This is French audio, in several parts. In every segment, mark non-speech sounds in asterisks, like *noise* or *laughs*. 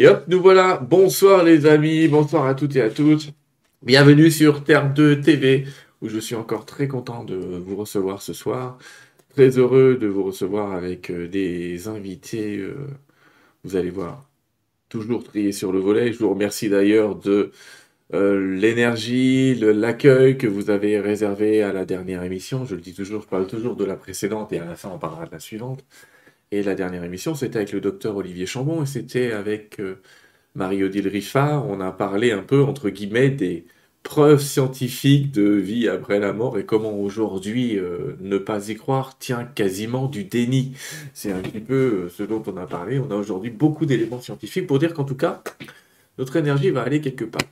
Et hop, nous voilà. Bonsoir les amis, bonsoir à toutes et à toutes. Bienvenue sur Terre 2 TV, où je suis encore très content de vous recevoir ce soir. Très heureux de vous recevoir avec euh, des invités, euh, vous allez voir, toujours triés sur le volet. Je vous remercie d'ailleurs de euh, l'énergie, l'accueil que vous avez réservé à la dernière émission. Je le dis toujours, je parle toujours de la précédente et à la fin on parlera de la suivante. Et la dernière émission, c'était avec le docteur Olivier Chambon et c'était avec euh, Marie-Odile Riffard. On a parlé un peu, entre guillemets, des preuves scientifiques de vie après la mort et comment aujourd'hui euh, ne pas y croire tient quasiment du déni. C'est un petit peu euh, ce dont on a parlé. On a aujourd'hui beaucoup d'éléments scientifiques pour dire qu'en tout cas, notre énergie va aller quelque part.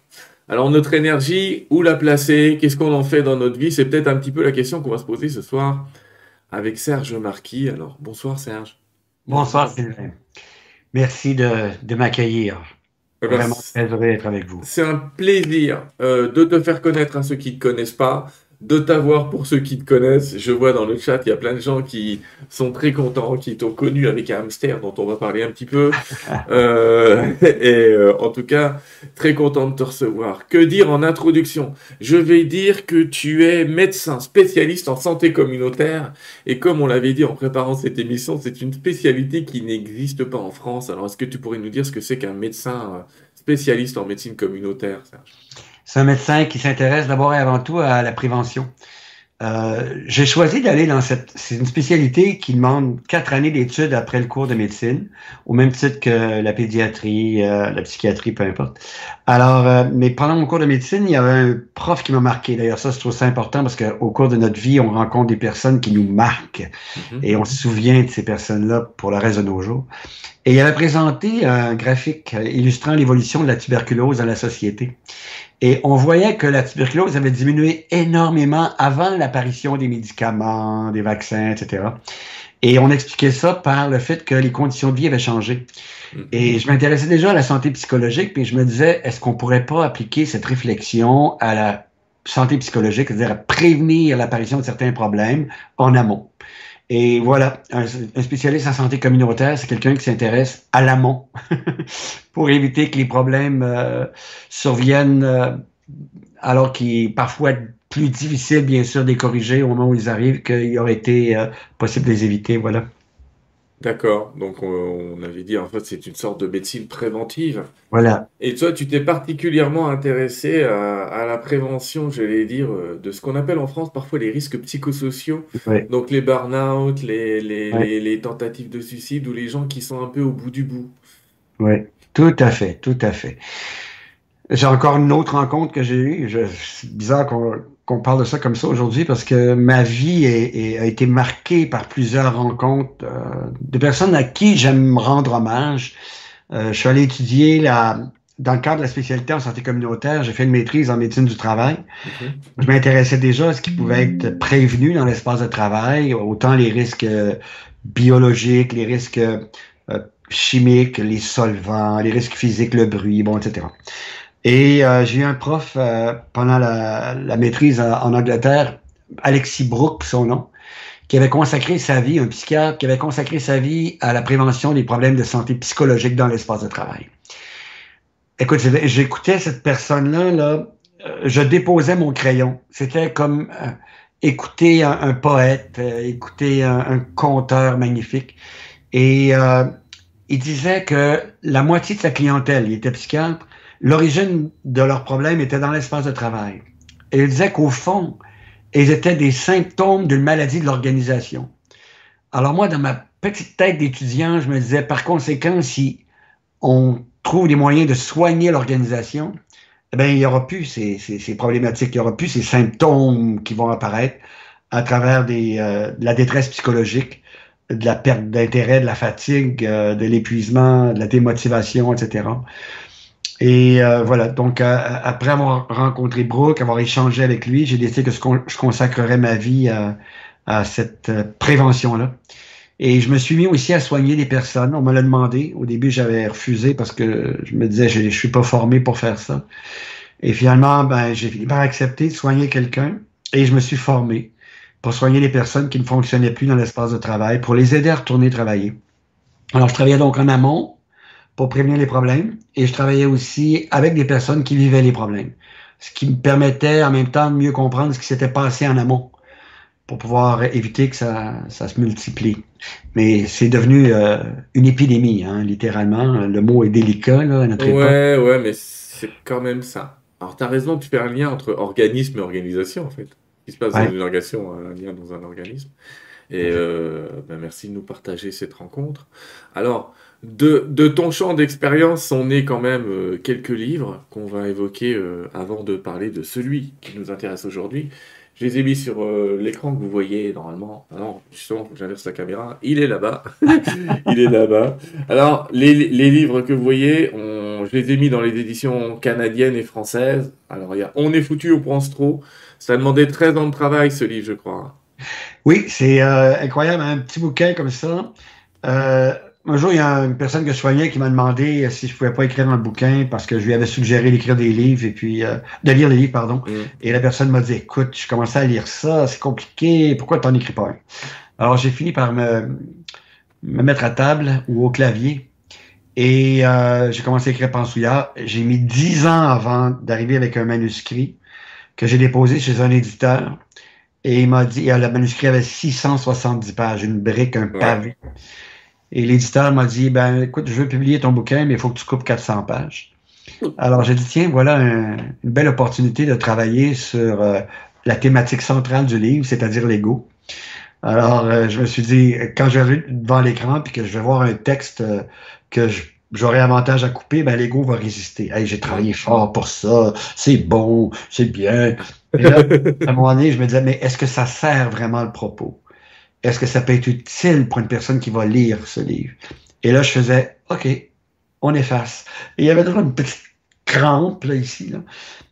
Alors notre énergie, où la placer? Qu'est-ce qu'on en fait dans notre vie? C'est peut-être un petit peu la question qu'on va se poser ce soir avec Serge Marquis. Alors bonsoir Serge. Bonsoir Sylvain. Merci de, m'accueillir. Eh ben, Vraiment très heureux d'être avec vous. C'est un plaisir euh, de te faire connaître à ceux qui ne te connaissent pas de t'avoir pour ceux qui te connaissent. Je vois dans le chat, il y a plein de gens qui sont très contents, qui t'ont connu avec un hamster dont on va parler un petit peu. *laughs* Euh, et euh, en tout cas, très content de te recevoir. Que dire en introduction? Je vais dire que tu es médecin spécialiste en santé communautaire. Et comme on l'avait dit en préparant cette émission, c'est une spécialité qui n'existe pas en France. Alors, est-ce que tu pourrais nous dire ce que c'est qu'un médecin euh, spécialiste en médecine communautaire, Serge? C'est un médecin qui s'intéresse d'abord et avant tout à la prévention. Euh, j'ai choisi d'aller dans cette. C'est une spécialité qui demande quatre années d'études après le cours de médecine, au même titre que la pédiatrie, euh, la psychiatrie, peu importe. Alors, euh, mais pendant mon cours de médecine, il y avait un prof qui m'a marqué. D'ailleurs, ça, je trouve ça important parce qu'au cours de notre vie, on rencontre des personnes qui nous marquent mm-hmm. et on se souvient de ces personnes-là pour le reste de nos jours. Et il avait présenté un graphique illustrant l'évolution de la tuberculose dans la société. Et on voyait que la tuberculose avait diminué énormément avant l'apparition des médicaments, des vaccins, etc. Et on expliquait ça par le fait que les conditions de vie avaient changé. Et je m'intéressais déjà à la santé psychologique, puis je me disais, est-ce qu'on pourrait pas appliquer cette réflexion à la santé psychologique, c'est-à-dire à prévenir l'apparition de certains problèmes en amont? Et voilà, un, spécialiste en santé communautaire, c'est quelqu'un qui s'intéresse à l'amont *laughs* pour éviter que les problèmes euh, surviennent euh, alors qu'il est parfois plus difficile, bien sûr, de les corriger au moment où ils arrivent qu'il aurait été euh, possible de les éviter. Voilà. D'accord. Donc, on, avait dit, en fait, c'est une sorte de médecine préventive. Voilà. Et toi, tu t'es particulièrement intéressé à, la prévention, j'allais dire, euh, de ce qu'on appelle en France parfois les risques psychosociaux. Donc, les burn-out, les, les, les, tentatives de suicide ou les gens qui sont un peu au bout du bout. Oui, tout à fait, tout à fait. J'ai encore une autre rencontre que j'ai eue. C'est bizarre qu'on qu'on parle de ça comme ça aujourd'hui parce que ma vie a été marquée par plusieurs rencontres euh, de personnes à qui j'aime rendre hommage. Euh, je suis allé étudier la, dans le cadre de la spécialité en santé communautaire, j'ai fait une maîtrise en médecine du travail. Je m'intéressais déjà à ce qui pouvait être prévenu dans l'espace de travail, autant les risques euh, biologiques, les risques chimiques, les solvants, les risques physiques, le bruit, bon, etc. Et euh, j'ai eu un prof euh, pendant la, la maîtrise en, Angleterre, Alexis Brooke, son nom, qui avait consacré sa vie, un psychiatre, qui avait consacré sa vie à la prévention des problèmes de santé psychologique dans l'espace de travail. Écoute, j'écoutais cette personne-là, là, euh, je déposais mon crayon. C'était comme écouter un, poète, écouter un, un, conteur magnifique. Et il disait que la moitié de sa clientèle, il était psychiatre, l'origine de leurs problèmes était dans l'espace de travail. Et il disait qu'au fond, ils étaient des symptômes d'une maladie de l'organisation. Alors moi, dans ma petite tête d'étudiant, je me disais, par conséquent, si on trouve des moyens de soigner l'organisation, eh bien, il n'y aura plus ces, problématiques, il n'y aura plus ces symptômes qui vont apparaître à travers euh, la détresse psychologique, de la perte d'intérêt, de la fatigue, euh, de l'épuisement, de la démotivation, etc. Et euh, voilà, donc euh, après avoir rencontré Brooke, avoir échangé avec lui, j'ai décidé que je consacrerais ma vie à, à cette euh, prévention-là. Et je me suis mis aussi à soigner des personnes. On me l'a demandé. Au début, j'avais refusé parce que je me disais, je, je suis pas formé pour faire ça. Et finalement, ben, j'ai fini par accepter de soigner quelqu'un et je me suis formé pour soigner les personnes qui ne fonctionnaient plus dans l'espace de travail, pour les aider à retourner travailler. Alors, je travaillais donc en amont, pour prévenir les problèmes et je travaillais aussi avec des personnes qui vivaient les problèmes. Ce qui me permettait en même temps de mieux comprendre ce qui s'était passé en amont pour pouvoir éviter que ça, ça se multiplie. Mais c'est devenu euh, une épidémie, hein, littéralement. Le mot est délicat là, à notre ouais, époque. Ouais, mais c'est quand même ça. Alors, tu as raison, tu fais un lien entre organisme et organisation, en fait. Ce qui se passe dans une organisation, un lien dans un organisme. Et euh, ben merci de nous partager cette rencontre. Alors, de, ton champ d'expérience on est quand même euh, quelques livres qu'on va évoquer euh, avant de parler de celui qui nous intéresse aujourd'hui. Je les ai mis sur euh, l'écran que vous voyez normalement. Alors, justement, j'inverse la caméra. Il est là-bas. *laughs* Il est là-bas. Alors, les, livres que vous voyez, je les ai mis dans les éditions canadiennes et françaises. Alors, il y a On est foutu, on pense trop. Ça a demandé 13 ans de travail, ce livre, je crois. Oui, c'est incroyable, un petit bouquin comme ça. Euh, un jour, il y a une personne que je soignais qui m'a demandé si je pouvais pas écrire un bouquin parce que je lui avais suggéré d'écrire des livres et puis euh, de lire des livres, pardon. Mm. Et la personne m'a dit écoute, je commençais à lire ça, c'est compliqué, pourquoi t'en écris pas un? Alors j'ai fini par me, me mettre à table ou au clavier et euh, j'ai commencé à écrire Pansouillard. J'ai mis dix ans avant d'arriver avec un manuscrit que j'ai déposé chez un éditeur. Et il m'a dit, le manuscrit avait 670 pages, une brique, un pavé. Et l'éditeur m'a dit, ben écoute, je veux publier ton bouquin, mais il faut que tu coupes 400 pages. Alors j'ai dit, tiens, voilà une belle opportunité de travailler sur euh, la thématique centrale du livre, c'est-à-dire l'ego. Alors euh, je me suis dit, quand je vais devant l'écran puis que je vais voir un texte euh, que j'aurai avantage à couper, ben l'ego va résister. Hey, j'ai travaillé fort pour ça, c'est bon, c'est bien. Et là, à un moment donné, je me disais, mais est-ce que ça sert vraiment le propos? Est-ce que ça peut être utile pour une personne qui va lire ce livre? Et là, je faisais, OK, on efface. Il y avait toujours une petite crampe, là, ici, là.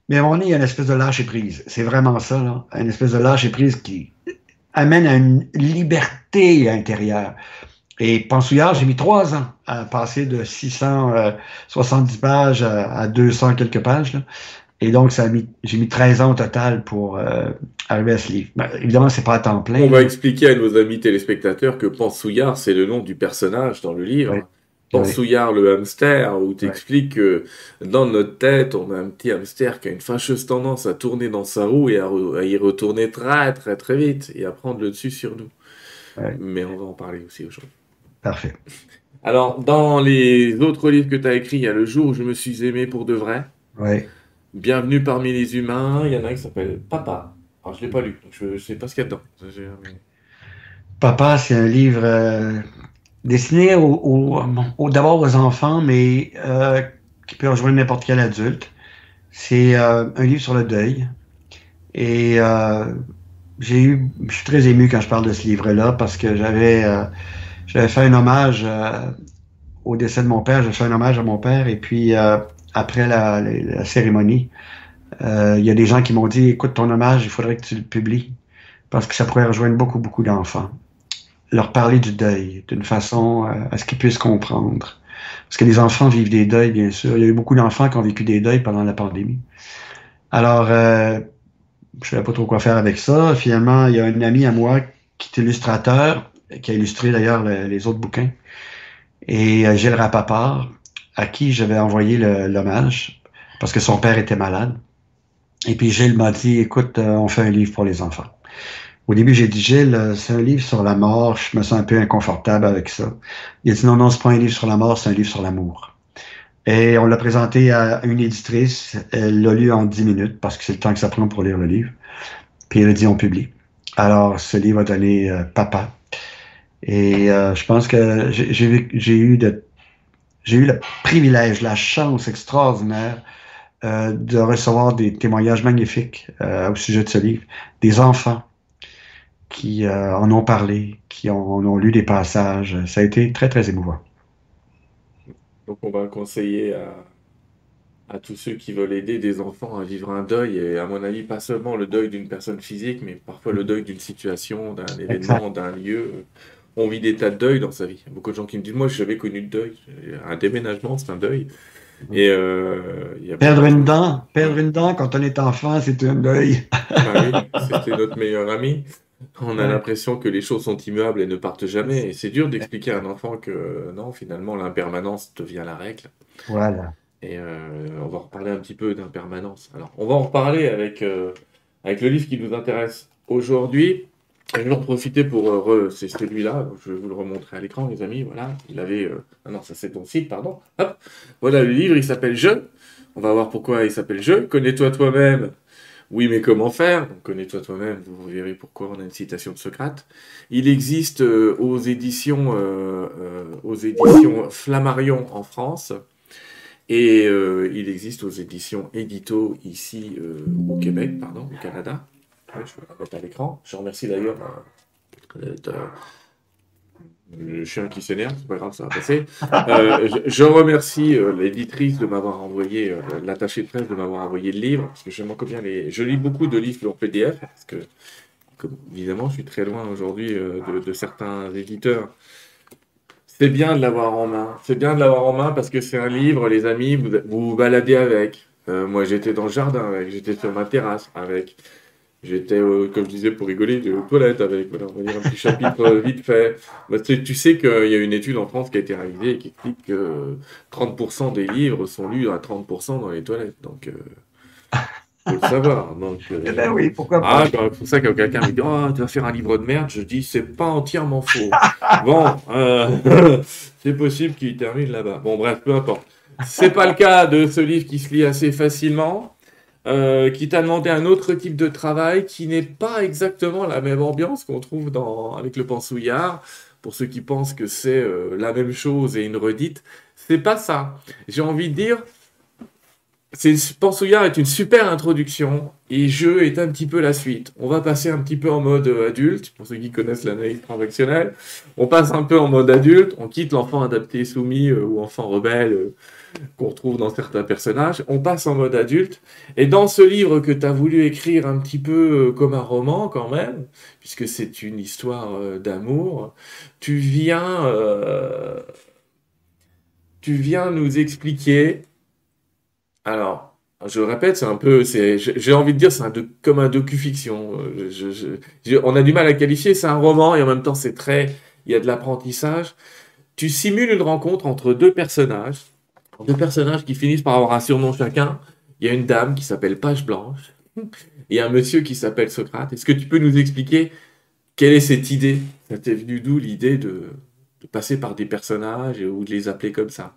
Mais à un moment donné, il y a une espèce de lâcher prise. C'est vraiment ça, là. Une espèce de lâcher prise qui amène à une liberté intérieure. Et Pensouillard, j'ai mis trois ans à passer de 670 pages à 200 quelques pages. Là. Et donc, ça j'ai mis 13 ans au total pour euh, arriver à ce livre. Ben, évidemment, c'est pas à temps plein. On va expliquer à nos amis téléspectateurs que Pansouillard, c'est le nom du personnage dans le livre. Oui. Pansouillard le hamster, où tu expliques que dans notre tête, on a un petit hamster qui a une fâcheuse tendance à tourner dans sa roue et à, y retourner très très très vite et à prendre le dessus sur nous. Mais on va en parler aussi aujourd'hui. Parfait. Alors, dans les autres livres que tu as écrits, il y a Le jour où je me suis aimé pour de vrai. Oui. Bienvenue parmi les humains. Il y en a un qui s'appelle Papa. Alors, je ne l'ai pas lu, donc je ne sais pas ce qu'il y a dedans. Papa, c'est un livre euh, destiné au, d'abord aux enfants, mais euh, qui peut rejoindre n'importe quel adulte. C'est euh, un livre sur le deuil. Et j'ai eu, je suis très ému quand je parle de ce livre-là parce que j'avais, j'avais fait un hommage au décès de mon père. J'ai fait un hommage à mon père et puis après la, cérémonie, euh, il y a des gens qui m'ont dit, écoute, ton hommage, il faudrait que tu le publies, parce que ça pourrait rejoindre beaucoup, beaucoup d'enfants. Leur parler du deuil d'une façon euh, à ce qu'ils puissent comprendre. Parce que les enfants vivent des deuils, bien sûr. Il y a eu beaucoup d'enfants qui ont vécu des deuils pendant la pandémie. Alors, euh, je ne savais pas trop quoi faire avec ça. Finalement, il y a un ami à moi qui est illustrateur, qui a illustré d'ailleurs les autres bouquins, et Gilles Rapaport, à qui j'avais envoyé l'hommage parce que son père était malade. Et puis Gilles m'a dit, écoute, euh, on fait un livre pour les enfants. Au début, j'ai dit, Gilles, euh, c'est un livre sur la mort, je me sens un peu inconfortable avec ça. Il a dit, non, non, c'est pas un livre sur la mort, c'est un livre sur l'amour. Et on l'a présenté à une éditrice, elle l'a lu en dix minutes, parce que c'est le temps que ça prend pour lire le livre. Puis elle a dit, on publie. Alors, ce livre a donné euh, Papa. Et je pense que j'ai eu de j'ai eu le privilège, la chance extraordinaire euh, de recevoir des témoignages magnifiques euh, au sujet de ce livre, des enfants qui euh, en ont parlé, qui en, ont lu des passages. Ça a été très, très émouvant. Donc on va conseiller à, à tous ceux qui veulent aider des enfants à vivre un deuil, et à mon avis, pas seulement le deuil d'une personne physique, mais parfois le deuil d'une situation, d'un événement, d'un lieu on vit des tas de deuils dans sa vie. Il y a beaucoup de gens qui me disent Moi, je n'avais connu de deuil. Un déménagement, c'est un deuil. Et euh, perdre une dent, perdre une dent quand on est enfant, c'est un deuil. *laughs* Ah oui, c'était notre meilleur ami. On a l'impression que les choses sont immuables et ne partent jamais. Et c'est dur d'expliquer à un enfant que non, finalement, l'impermanence devient la règle. Voilà. Et euh, on va reparler un petit peu d'impermanence. Alors, on va en reparler avec, euh, avec le livre qui nous intéresse aujourd'hui. Je vais en profiter pour. Euh, c'est celui-là, je vais vous le remontrer à l'écran, les amis. Voilà, il avait. Ah non, ça c'est ton site, pardon. Hop, voilà le livre, il s'appelle Je. On va voir pourquoi il s'appelle Je. Connais-toi toi-même. Oui, mais comment faire? Connais-toi toi-même, vous verrez pourquoi on a une citation de Socrate. Il existe aux éditions, aux éditions Flammarion en France. Et euh, il existe aux éditions Édito ici euh, au Québec, pardon, au Canada. Je vais la mettre à l'écran. Je remercie d'ailleurs euh, le chien qui s'énerve, c'est pas grave, ça va passer. je, remercie l'éditrice de m'avoir envoyé, l'attaché de presse de m'avoir envoyé le livre, parce que j'aime encore bien les. Je lis beaucoup de livres en PDF, parce que, évidemment, je suis très loin aujourd'hui de, de, certains éditeurs c'est bien de l'avoir en main. C'est bien de l'avoir en main parce que c'est un livre, les amis, vous vous, baladez avec. Euh, moi, j'étais dans le jardin avec, j'étais sur ma terrasse avec, j'étais, comme je disais, pour rigoler, aux toilettes avec. Voilà, on va dire un petit chapitre euh, vite fait. Bah, tu, sais qu'il y a une étude en France qui a été réalisée et qui explique que 30% des livres sont lus à 30% dans les toilettes. Donc, euh, faut le savoir. Donc, euh, eh ben oui, pourquoi pas. Ah, c'est pour ça que quelqu'un me dit Oh, tu vas faire un livre de merde. Je dis C'est pas entièrement faux. bon, euh, *laughs* c'est possible qu'il termine là-bas. Bon, bref, peu importe. C'est pas le cas de ce livre qui se lit assez facilement. Euh, qui t'a demandé un autre type de travail qui n'est pas exactement la même ambiance qu'on trouve dans, avec le pensouillard. Pour ceux qui pensent que c'est la même chose et une redite, c'est pas ça. J'ai envie de dire, Pensouillard est une super introduction et Jeu est un petit peu la suite. On va passer un petit peu en mode euh, adulte, pour ceux qui connaissent l'analyse transactionnelle. On passe un peu en mode adulte, on quitte l'enfant adapté soumis euh, ou enfant rebelle euh, qu'on retrouve dans certains personnages. On passe en mode adulte. Et dans ce livre que tu as voulu écrire un petit peu comme un roman quand même, puisque c'est une histoire d'amour, tu viens, tu viens nous expliquer alors, je le répète, c'est un peu, j'ai envie de dire, c'est comme un docu-fiction. Euh, on a du mal à qualifier, c'est un roman et en même temps c'est très, il y a de l'apprentissage. Tu simules une rencontre entre deux personnages, deux personnages qui finissent par avoir un surnom chacun. Il y a une dame qui s'appelle Page Blanche *laughs* et un monsieur qui s'appelle Socrate. Est-ce que tu peux nous expliquer quelle est cette idée? Ça t'est venu d'où l'idée de passer par des personnages ou de les appeler comme ça?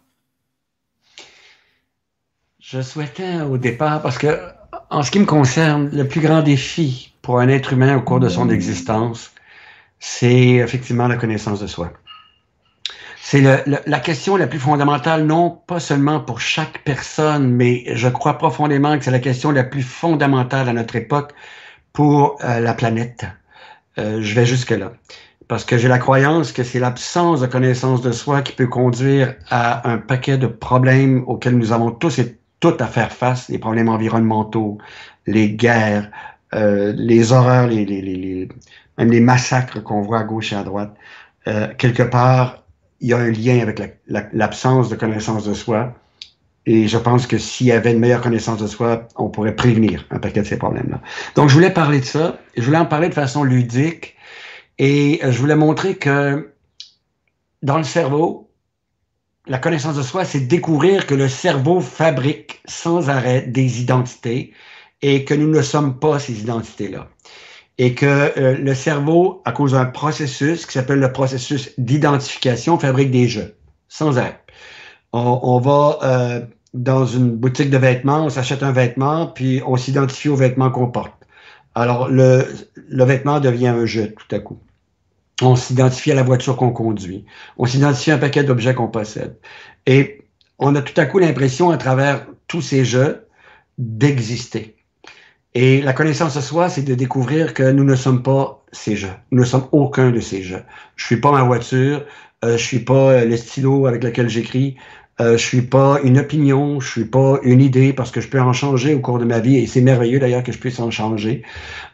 Je souhaitais au départ, parce que en ce qui me concerne, le plus grand défi pour un être humain au cours de son existence, c'est effectivement la connaissance de soi. C'est la question la plus fondamentale, non pas seulement pour chaque personne, mais je crois profondément que c'est la question la plus fondamentale à notre époque pour euh, la planète. Euh, je vais jusque-là. Parce que j'ai la croyance que c'est l'absence de connaissance de soi qui peut conduire à un paquet de problèmes auxquels nous avons tous et tout à faire face, les problèmes environnementaux, les guerres, euh, les horreurs, les, les, les, même les massacres qu'on voit à gauche et à droite. Euh, quelque part, il y a un lien avec l'absence de connaissance de soi. Et je pense que s'il y avait une meilleure connaissance de soi, on pourrait prévenir un paquet de ces problèmes-là. Donc, je voulais parler de ça. Je voulais en parler de façon ludique. Et euh, je voulais montrer que dans le cerveau, la connaissance de soi, c'est découvrir que le cerveau fabrique sans arrêt des identités et que nous ne sommes pas ces identités-là. Et que euh, le cerveau, à cause d'un processus qui s'appelle le processus d'identification, fabrique des jeux sans arrêt. On, va euh, dans une boutique de vêtements, on s'achète un vêtement, puis on s'identifie au vêtement qu'on porte. Alors, le, le vêtement devient un jeu tout à coup. On s'identifie à la voiture qu'on conduit. On s'identifie à un paquet d'objets qu'on possède. Et on a tout à coup l'impression, à travers tous ces jeux, d'exister. Et la connaissance de soi, c'est de découvrir que nous ne sommes pas ces jeux. Nous ne sommes aucun de ces jeux. Je suis pas ma voiture, euh, je suis pas le stylo avec lequel j'écris, euh, je suis pas une opinion, je suis pas une idée parce que je peux en changer au cours de ma vie et c'est merveilleux d'ailleurs que je puisse en changer.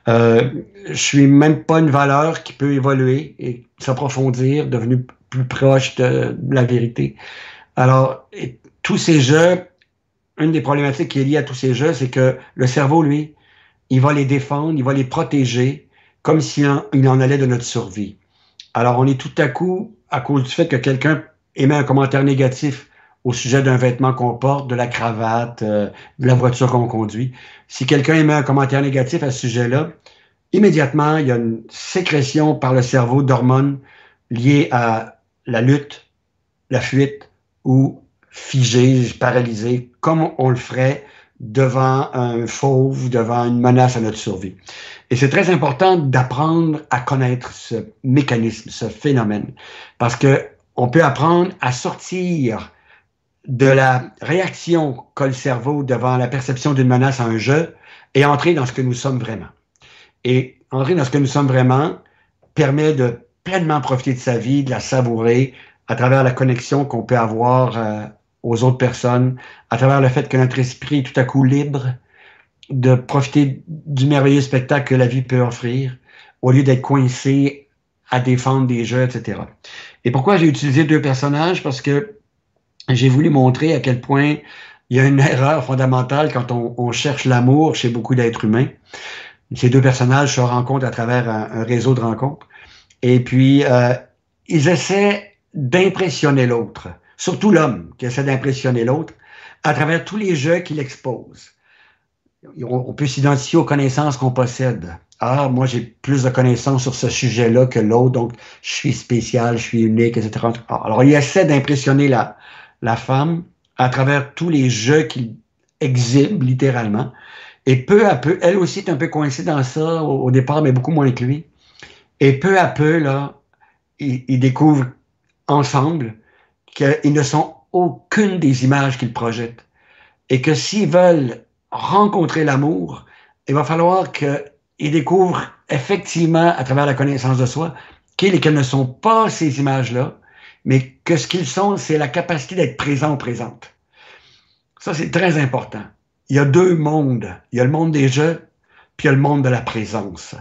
Euh, je suis même pas une valeur qui peut évoluer et s'approfondir, devenir plus proche de, la vérité. Alors, tous ces jeux, une des problématiques qui est liée à tous ces jeux, c'est que le cerveau, lui, il va les défendre, il va les protéger comme s'il il en allait de notre survie. Alors, on est tout à coup, à cause du fait que quelqu'un émet un commentaire négatif au sujet d'un vêtement qu'on porte, de la cravate, euh, de la voiture qu'on conduit, si quelqu'un émet un commentaire négatif à ce sujet-là, immédiatement, il y a une sécrétion par le cerveau d'hormones liées à la lutte, la fuite ou figé, paralysé, comme on le ferait devant un fauve, devant une menace à notre survie. Et c'est très important d'apprendre à connaître ce mécanisme, ce phénomène, parce que on peut apprendre à sortir de la réaction qu'a le cerveau devant la perception d'une menace à un jeu et entrer dans ce que nous sommes vraiment. Et entrer dans ce que nous sommes vraiment permet de pleinement profiter de sa vie, de la savourer à travers la connexion qu'on peut avoir euh, aux autres personnes, à travers le fait que notre esprit est tout à coup libre de profiter du merveilleux spectacle que la vie peut offrir, au lieu d'être coincé à défendre des jeux, etc. Et pourquoi j'ai utilisé deux personnages? Parce que j'ai voulu montrer à quel point il y a une erreur fondamentale quand on, cherche l'amour chez beaucoup d'êtres humains. Ces deux personnages se rencontrent à travers un, réseau de rencontres. Et puis, euh, ils essaient d'impressionner l'autre, surtout l'homme qui essaie d'impressionner l'autre, à travers tous les jeux qu'il expose. On, peut s'identifier aux connaissances qu'on possède. Ah, moi, j'ai plus de connaissances sur ce sujet-là que l'autre, donc je suis spécial, je suis unique, etc. Alors, il essaie d'impressionner la, la femme à travers tous les jeux qu'il exhibe littéralement. Et peu à peu, elle aussi est un peu coincée dans ça au, départ, mais beaucoup moins que lui. Et peu à peu, là, ils, découvrent ensemble qu'ils ne sont aucune des images qu'ils projettent. Et que s'ils veulent rencontrer l'amour, il va falloir qu'ils découvrent effectivement, à travers la connaissance de soi, qu'ils et qu'elles ne sont pas ces images-là, mais que ce qu'ils sont, c'est la capacité d'être présent ou présente. Ça, c'est très important. Il y a deux mondes. Il y a le monde des jeux, puis il y a le monde de la présence.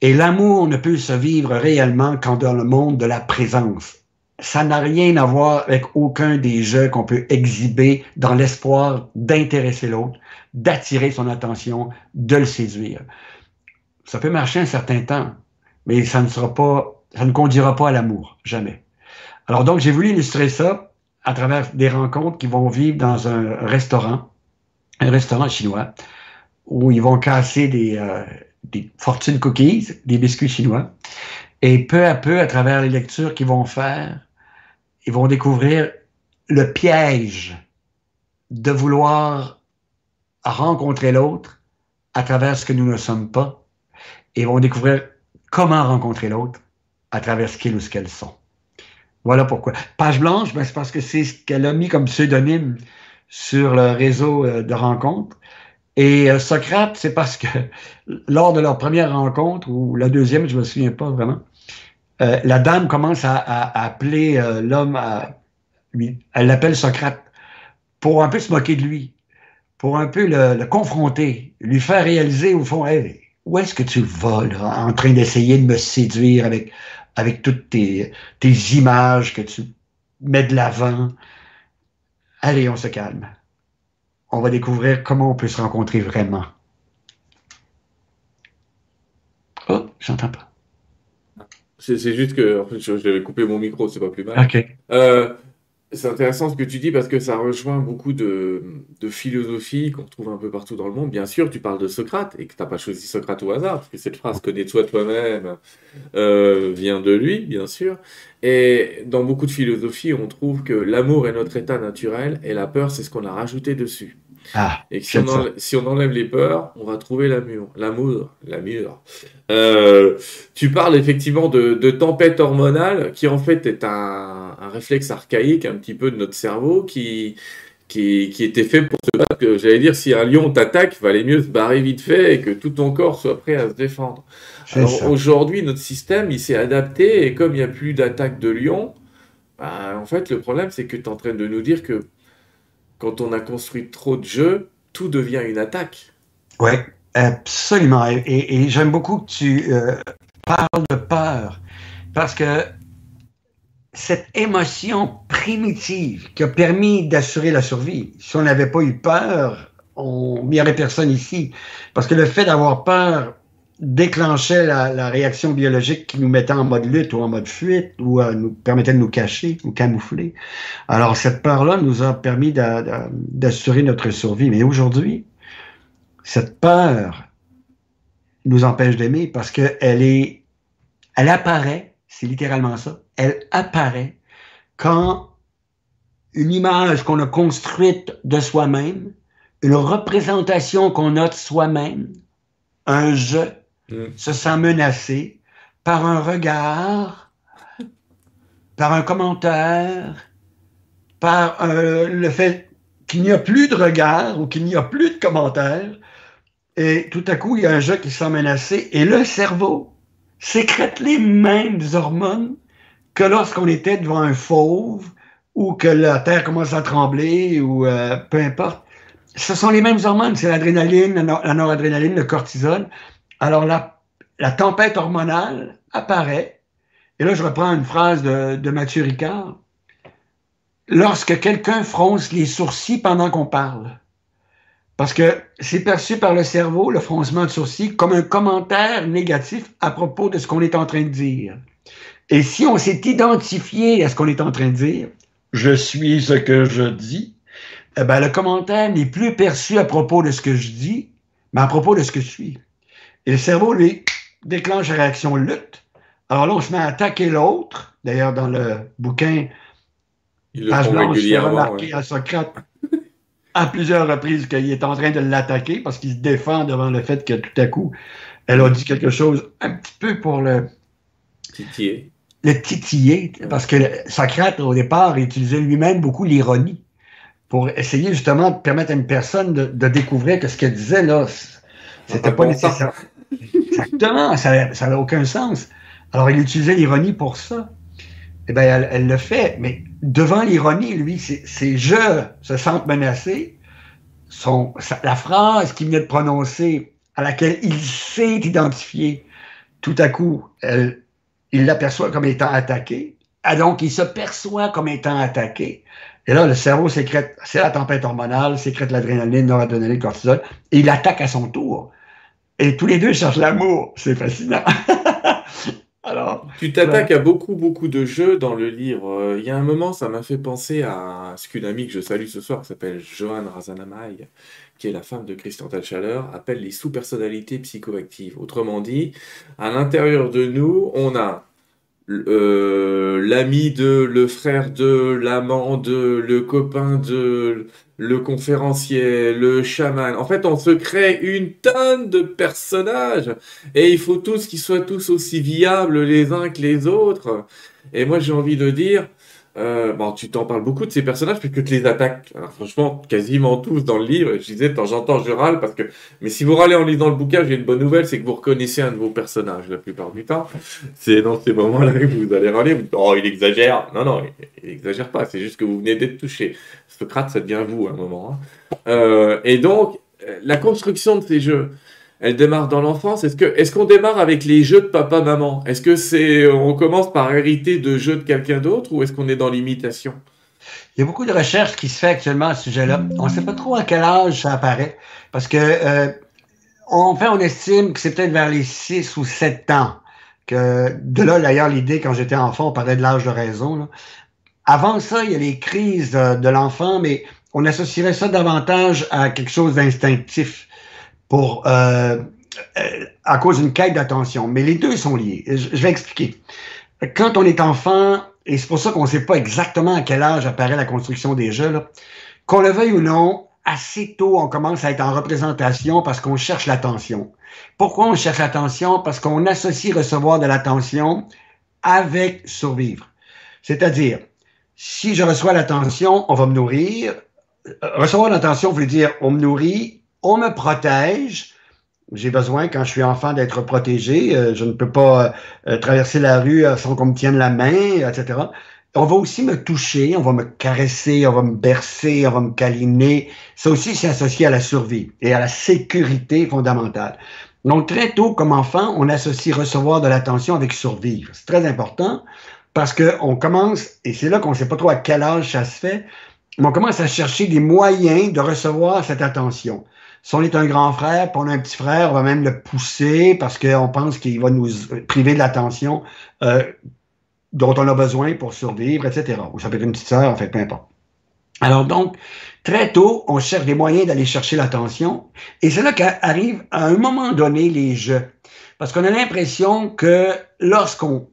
Et l'amour ne peut se vivre réellement qu'en dans le monde de la présence. Ça n'a rien à voir avec aucun des jeux qu'on peut exhiber dans l'espoir d'intéresser l'autre, d'attirer son attention, de le séduire. Ça peut marcher un certain temps, mais ça ne sera pas, ça ne conduira pas à l'amour, jamais. Alors donc, j'ai voulu illustrer ça à travers des rencontres qui vont vivre dans un restaurant, un restaurant chinois, où ils vont casser des, euh, des fortune cookies, des biscuits chinois. Et peu à peu, à travers les lectures qu'ils vont faire, ils vont découvrir le piège de vouloir rencontrer l'autre à travers ce que nous ne sommes pas. Et vont découvrir comment rencontrer l'autre à travers ce qu'ils ou ce qu'elles sont. Voilà pourquoi. Page blanche, ben, c'est parce que c'est ce qu'elle a mis comme pseudonyme sur le réseau euh, de rencontres. Et euh, Socrate, c'est parce que *laughs* lors de leur première rencontre, ou la deuxième, je me souviens pas vraiment, euh, la dame commence à, appeler l'homme, à, lui, elle l'appelle Socrate, pour un peu se moquer de lui, pour un peu le, confronter, lui faire réaliser au fond, où est-ce que tu vas en train d'essayer de me séduire avec avec toutes tes, images que tu mets de l'avant. Allez, on se calme. On va découvrir comment on peut se rencontrer vraiment. Oh, j'entends pas. C'est juste que je, vais couper mon micro, c'est pas plus mal. OK. Euh, c'est intéressant ce que tu dis parce que ça rejoint beaucoup de, de philosophies qu'on trouve un peu partout dans le monde. Bien sûr, tu parles de Socrate et que tu n'as pas choisi Socrate au hasard, parce que cette phrase connais-toi toi-même euh, vient de lui, bien sûr. Et dans beaucoup de philosophies, on trouve que l'amour est notre état naturel et la peur, c'est ce qu'on a rajouté dessus. Ah, et si on, enlève, si on, enlève, les peurs, on va trouver l'amour. L'amour, l'amour. Euh, tu parles effectivement de, de, tempête hormonale qui en fait est un, un, réflexe archaïque un petit peu de notre cerveau qui, qui, qui était fait pour se battre. J'allais dire, si un lion t'attaque, il valait mieux se barrer vite fait et que tout ton corps soit prêt à se défendre. Alors aujourd'hui, notre système, il s'est adapté et comme il n'y a plus d'attaque de lion, bah, en fait, le problème, c'est que tu es en train de nous dire que quand on a construit trop de jeux, tout devient une attaque. Oui, absolument. Et, j'aime beaucoup que tu euh, parles de peur, parce que cette émotion primitive qui a permis d'assurer la survie, si on n'avait pas eu peur, on, n'y aurait personne ici. Parce que le fait d'avoir peur déclenchait la, réaction biologique qui nous mettait en mode lutte ou en mode fuite ou euh, nous permettait de nous cacher ou camoufler. Alors cette peur-là nous a permis d'assurer notre survie. Mais aujourd'hui, cette peur nous empêche d'aimer parce qu'elle est, elle apparaît, c'est littéralement ça, elle apparaît quand une image qu'on a construite de soi-même, une représentation qu'on a de soi-même, un je, mm. se sent menacé par un regard, par un commentaire, par le fait qu'il n'y a plus de regard ou qu'il n'y a plus de commentaire, et tout à coup, il y a un jeu qui se sent menacé, et le cerveau sécrète les mêmes hormones que lorsqu'on était devant un fauve ou que la terre commence à trembler ou euh, peu importe. Ce sont les mêmes hormones, c'est l'adrénaline, la noradrénaline, le cortisol. Alors la, tempête hormonale apparaît. Et là, je reprends une phrase de, de Mathieu Ricard. Lorsque quelqu'un fronce les sourcils pendant qu'on parle, parce que c'est perçu par le cerveau, le froncement de sourcils, comme un commentaire négatif à propos de ce qu'on est en train de dire. Et si on s'est identifié à ce qu'on est en train de dire, je suis ce que je dis, eh ben, le commentaire n'est plus perçu à propos de ce que je dis, mais à propos de ce que je suis. Et le cerveau, lui, déclenche la réaction lutte. Alors là, on se met à attaquer l'autre. D'ailleurs, dans le bouquin, Il le remarqué à Socrate à plusieurs reprises qu'il est en train de l'attaquer parce qu'il se défend devant le fait que tout à coup, elle a dit quelque chose un petit peu pour le... Titiller le titiller, parce que Socrate, au départ, utilisait lui-même beaucoup l'ironie pour essayer justement de permettre à une personne de, découvrir que ce qu'elle disait, là, c'était pas nécessaire. Exactement, ça n'avait aucun sens. Alors, il utilisait l'ironie pour ça. Eh bien, elle, le fait, mais devant l'ironie, lui, ses je se sentent menacés. La phrase qu'il venait de prononcer, à laquelle il s'est identifié, tout à coup, il l'aperçoit comme étant attaqué. Ah, donc, il se perçoit comme étant attaqué. Et là, le cerveau sécrète, c'est la tempête hormonale, sécrète l'adrénaline, noradrénaline, cortisol, et il attaque à son tour. Et tous les deux cherchent l'amour. C'est fascinant. *laughs* Alors, tu t'attaques à beaucoup, beaucoup de jeux dans le livre. Il y a un moment, ça m'a fait penser à ce qu'une amie que je salue ce soir, qui s'appelle Joanne Razanamay, qui est la femme de Christian Talchaleur, appelle les sous-personnalités psychoactives. Autrement dit, à l'intérieur de nous, on a euh, l'ami de, le frère de, l'amant de, le copain de, le conférencier, le chaman. En fait, on se crée une tonne de personnages et il faut tous qu'ils soient tous aussi viables les uns que les autres. Et moi, j'ai envie de dire, euh, bon, tu t'en parles beaucoup de ces personnages puisque tu les attaques. franchement, quasiment tous dans le livre. Je disais, j'entends, je râle parce que. Mais si vous râlez en lisant le bouquin, j'ai une bonne nouvelle, c'est que vous reconnaissez un de vos personnages la plupart du temps. C'est dans ces moments-là que vous allez râler. oh, il exagère. Non, non, il, exagère pas. C'est juste que vous venez d'être touché. Socrate, ça devient vous à un moment. Hein. Euh, et donc, la construction de ces jeux elle démarre dans l'enfance. Est-ce que est-ce qu'on démarre avec les jeux de papa maman Est-ce que c'est on commence par hériter de jeux de quelqu'un d'autre ou est-ce qu'on est dans l'imitation? Il y a beaucoup de recherches qui se fait actuellement à ce sujet-là. On ne sait pas trop à quel âge ça apparaît parce que euh, on fait on estime que c'est peut-être vers les 6 ou 7 ans que de là d'ailleurs l'idée quand j'étais enfant on parlait de l'âge de raison. Avant ça, il y a les crises de l'enfant mais on associerait ça davantage à quelque chose d'instinctif pour euh, euh, à cause d'une quête d'attention. Mais les deux sont liés. Je, vais expliquer. Quand on est enfant, et c'est pour ça qu'on ne sait pas exactement à quel âge apparaît la construction des jeux, qu'on le veuille ou non, assez tôt, on commence à être en représentation parce qu'on cherche l'attention. Pourquoi on cherche l'attention? Parce qu'on associe recevoir de l'attention avec survivre. C'est-à-dire, si je reçois l'attention, on va me nourrir. Recevoir l'attention veut dire on me nourrit, on me protège. J'ai besoin, quand je suis enfant, d'être protégé. Euh, je ne peux pas euh, traverser la rue euh, sans qu'on me tienne la main, etc. On va aussi me toucher, on va me caresser, on va me bercer, on va me câliner. Ça aussi, c'est associé à la survie et à la sécurité fondamentale. Donc, très tôt, comme enfant, on associe recevoir de l'attention avec survivre. C'est très important parce qu'on commence, et c'est là qu'on ne sait pas trop à quel âge ça se fait, on commence à chercher des moyens de recevoir cette attention. Si on est un grand frère, puis on a un petit frère, on va même le pousser parce qu'on pense qu'il va nous priver de l'attention euh, dont on a besoin pour survivre, etc. Ou ça peut être une petite sœur, en fait, peu importe. Alors donc, très tôt, on cherche des moyens d'aller chercher l'attention. Et c'est là qu'arrivent à un moment donné les jeux. Parce qu'on a l'impression que lorsqu'on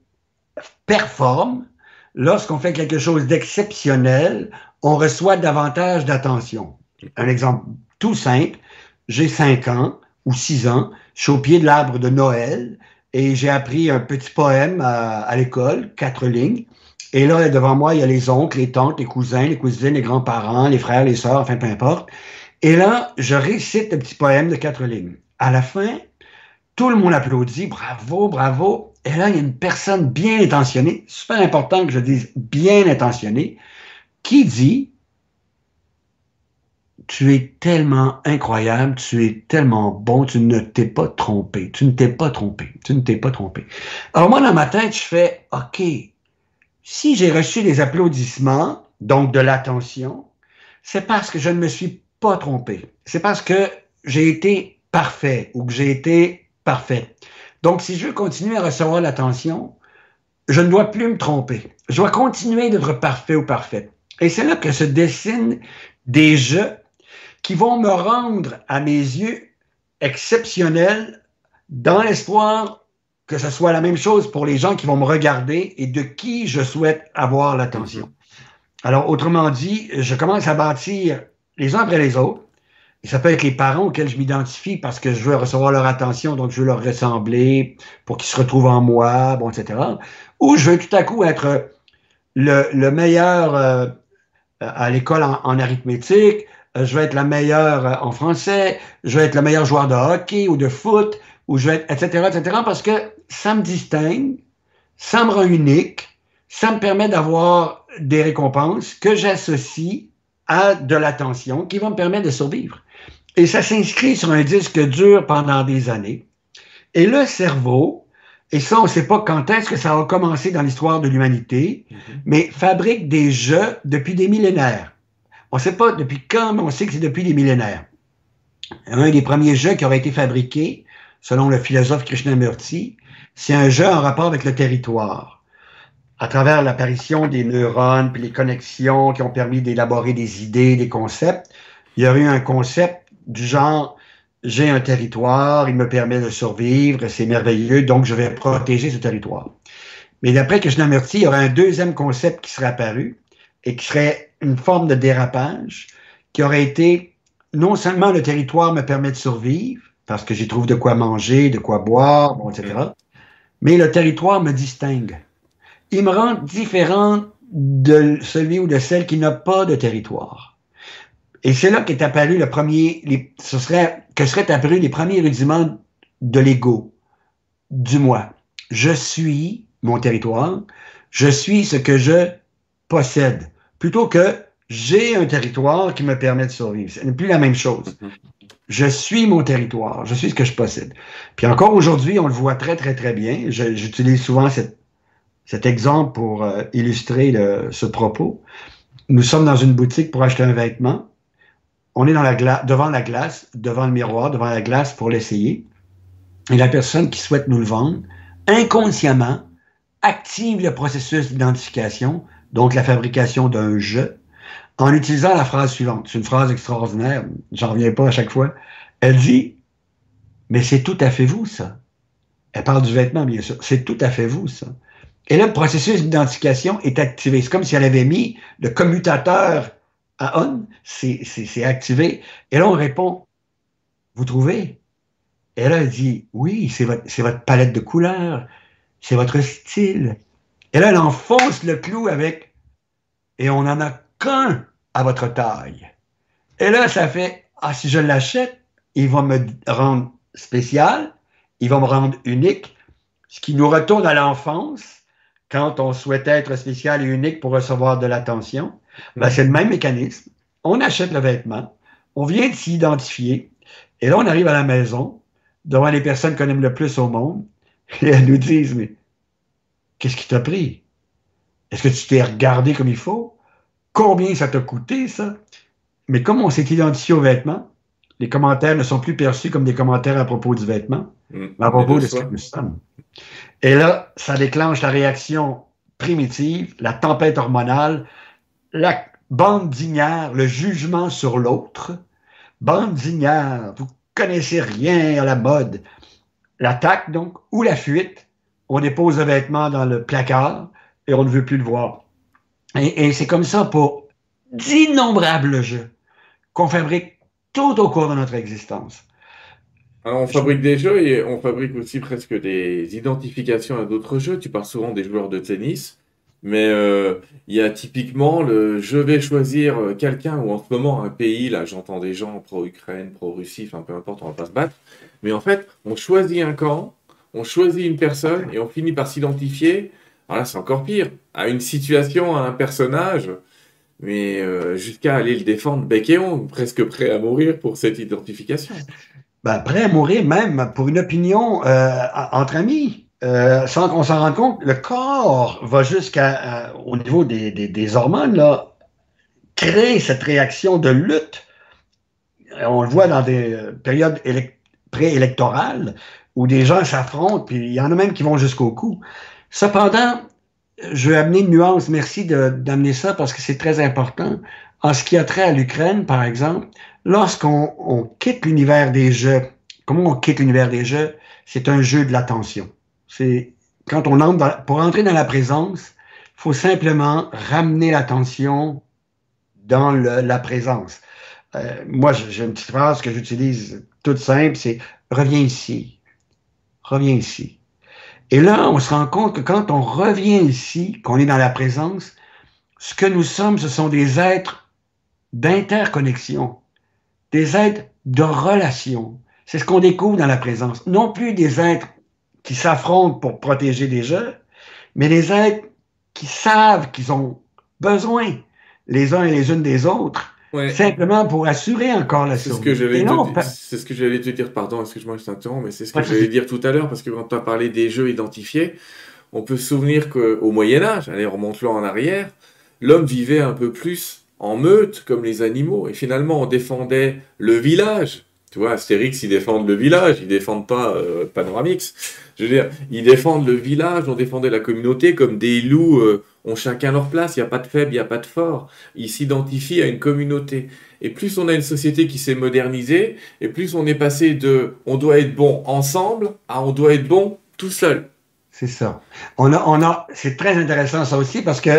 performe, lorsqu'on fait quelque chose d'exceptionnel, on reçoit davantage d'attention. Un exemple tout simple, j'ai 5 ans ou 6 ans, je suis au pied de l'arbre de Noël et j'ai appris un petit poème à, l'école, quatre lignes. Et là, devant moi, il y a les oncles, les tantes, les cousins, les cousines, les grands-parents, les frères, les sœurs, enfin, peu importe. Et là, je récite un petit poème de quatre lignes. À la fin, tout le monde applaudit, bravo, bravo. Et là, il y a une personne bien intentionnée, super important que je dise bien intentionnée, qui dit tu es tellement incroyable, tu es tellement bon, tu ne t'es pas trompé, tu ne t'es pas trompé, tu ne t'es pas trompé. Alors moi, dans ma tête, je fais, OK, si j'ai reçu des applaudissements, donc de l'attention, c'est parce que je ne me suis pas trompé. C'est parce que j'ai été parfait ou que j'ai été parfait. Donc, si je veux continuer à recevoir l'attention, je ne dois plus me tromper. Je dois continuer d'être parfait ou parfaite. Et c'est là que se dessinent des jeux qui vont me rendre, à mes yeux, exceptionnel dans l'espoir que ce soit la même chose pour les gens qui vont me regarder et de qui je souhaite avoir l'attention. Alors, autrement dit, je commence à bâtir les uns après les autres. Et ça peut être les parents auxquels je m'identifie parce que je veux recevoir leur attention, donc je veux leur ressembler pour qu'ils se retrouvent en moi, bon, etc. Ou je veux tout à coup être le, meilleur euh, à l'école en, arithmétique, je vais être la meilleure euh, en français, je vais être le meilleur joueur de hockey ou de foot, ou je vais être, etc., etc., parce que ça me distingue, ça me rend unique, ça me permet d'avoir des récompenses que j'associe à de l'attention qui va me permettre de survivre. Et ça s'inscrit sur un disque dur pendant des années. Et le cerveau, et ça, on ne sait pas quand est-ce que ça a commencé dans l'histoire de l'humanité, mm-hmm. mais fabrique des jeux depuis des millénaires. On ne sait pas depuis quand, mais on sait que c'est depuis des millénaires. Un des premiers jeux qui aurait été fabriqué, selon le philosophe Krishnamurti, c'est un jeu en rapport avec le territoire. À travers l'apparition des neurones, puis les connexions qui ont permis d'élaborer des idées, des concepts, il y aurait eu un concept du genre j'ai un territoire, il me permet de survivre, c'est merveilleux, donc je vais protéger ce territoire. Mais d'après Krishnamurti, il y aurait un deuxième concept qui serait apparu et qui serait une forme de dérapage qui aurait été non seulement le territoire me permet de survivre, parce que j'y trouve de quoi manger, de quoi boire, bon, etc., mais le territoire me distingue. Il me rend différent de celui ou de celle qui n'a pas de territoire. Et c'est là qu'est apparu le premier, ce serait, que seraient apparus les premiers rudiments de l'ego, du moi. Je suis mon territoire, je suis ce que je possède plutôt que j'ai un territoire qui me permet de survivre. Ce n'est plus la même chose. Je suis mon territoire, je suis ce que je possède. Puis encore aujourd'hui, on le voit très, très, très bien. J'utilise souvent cet exemple pour euh, illustrer ce propos. Nous sommes dans une boutique pour acheter un vêtement. On est dans la devant la glace, devant le miroir, devant la glace pour l'essayer. Et la personne qui souhaite nous le vendre, inconsciemment, active le processus d'identification donc la fabrication d'un jeu, en utilisant la phrase suivante. C'est une phrase extraordinaire, j'en reviens pas à chaque fois. Elle dit, mais c'est tout à fait vous, ça. Elle parle du vêtement, bien sûr. C'est tout à fait vous, ça. Et là, le processus d'identification est activé. C'est comme si elle avait mis le commutateur à on, c'est activé. Et là, on répond, vous trouvez? Et là, elle dit, oui, c'est votre, votre palette de couleurs, c'est votre style, et là, elle enfonce le clou avec et on n'en a qu'un à votre taille. Et là, ça fait Ah, si je l'achète, il va me rendre spécial, il va me rendre unique, ce qui nous retourne à l'enfance quand on souhaite être spécial et unique pour recevoir de l'attention. Ben, c'est le même mécanisme. On achète le vêtement, on vient de s'identifier, et là, on arrive à la maison, devant les personnes qu'on aime le plus au monde, *laughs* et elles nous disent, mais Qu'est-ce qui t'a pris? Est-ce que tu t'es regardé comme il faut? Combien ça t'a coûté, ça? Mais comme on s'est identifié aux vêtements, les commentaires ne sont plus perçus comme des commentaires à propos du vêtement, mm. mais à propos de, ce que nous sommes. Et là, ça déclenche la réaction primitive, la tempête hormonale, la bande d'ignare, le jugement sur l'autre. Bande d'ignare, vous connaissez rien à la mode. L'attaque, donc, ou la fuite. On dépose le vêtement dans le placard et on ne veut plus le voir. Et, c'est comme ça pour d'innombrables jeux qu'on fabrique tout au cours de notre existence. Alors on fabrique des jeux et on fabrique aussi presque des identifications à d'autres jeux. Tu parles souvent des joueurs de tennis, mais euh, il y a typiquement le je vais choisir euh, quelqu'un ou en ce moment un pays, là j'entends des gens pro-Ukraine, pro-Russie, enfin peu importe, on va pas se battre. Mais en fait, on choisit un camp, on choisit une personne et on finit par s'identifier alors là, c'est encore pire. À une situation, à un personnage, mais euh, jusqu'à aller le défendre bec et ongle, presque prêt à mourir pour cette identification. Ben, prêt à mourir même pour une opinion euh, entre amis. Euh, sans qu'on s'en rende compte, le corps va jusqu'à, au niveau des, hormones, créer cette réaction de lutte. On le voit dans des périodes préélectorales où des gens s'affrontent, puis il y en a même qui vont jusqu'au cou. Cependant, je vais amener une nuance. Merci d'amener ça parce que c'est très important. En ce qui a trait à l'Ukraine, par exemple, lorsqu'on quitte l'univers des jeux, comment on quitte l'univers des jeux? C'est un jeu de l'attention. C'est quand on entre pour entrer dans la présence, faut simplement ramener l'attention dans la présence. Euh, moi, j'ai une petite phrase que j'utilise toute simple, c'est reviens ici, reviens ici. Et là, on se rend compte que quand on revient ici, qu'on est dans la présence, ce que nous sommes, ce sont des êtres d'interconnexion, des êtres de relation. C'est ce qu'on découvre dans la présence. Non plus des êtres qui s'affrontent pour protéger des jeux, mais des êtres qui savent qu'ils ont besoin les uns et les unes des autres Simplement pour assurer encore la survie. C'est ce que j'allais te... dire, pardon, excuse-moi, je t'interromps, mais c'est ce que j'allais dire tout à l'heure, parce que quand tu as parlé des jeux identifiés, on peut se souvenir qu'au Moyen-Âge, allez, remonte-le en arrière, l'homme vivait un peu plus en meute, comme les animaux, et finalement, on défendait le village. Tu vois, Astérix, ils défendent le village, ils défendent pas euh, Panoramix. Je veux dire, ils défendent le village, on défendait la communauté comme des loups. Euh, ont chacun leur place, il n'y a pas de faible, il n'y a pas de fort. Ils s'identifient à une communauté. Et plus on a une société qui s'est modernisée, et plus on est passé de on doit être bon ensemble à on doit être bon tout seul. C'est ça. On a, on a, c'est très intéressant ça aussi parce que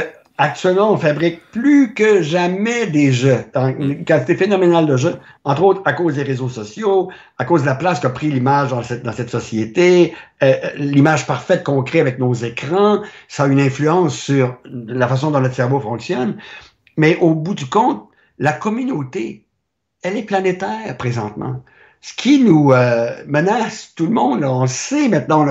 Actuellement, on fabrique plus que jamais des jeux, une quantité phénoménale de jeux, entre autres à cause des réseaux sociaux, à cause de la place qu'a pris l'image dans cette, dans cette société, euh, l'image parfaite qu'on crée avec nos écrans, ça a une influence sur la façon dont notre cerveau fonctionne. Mais au bout du compte, la communauté, elle est planétaire présentement. Ce qui nous euh, menace tout le monde, on sait maintenant,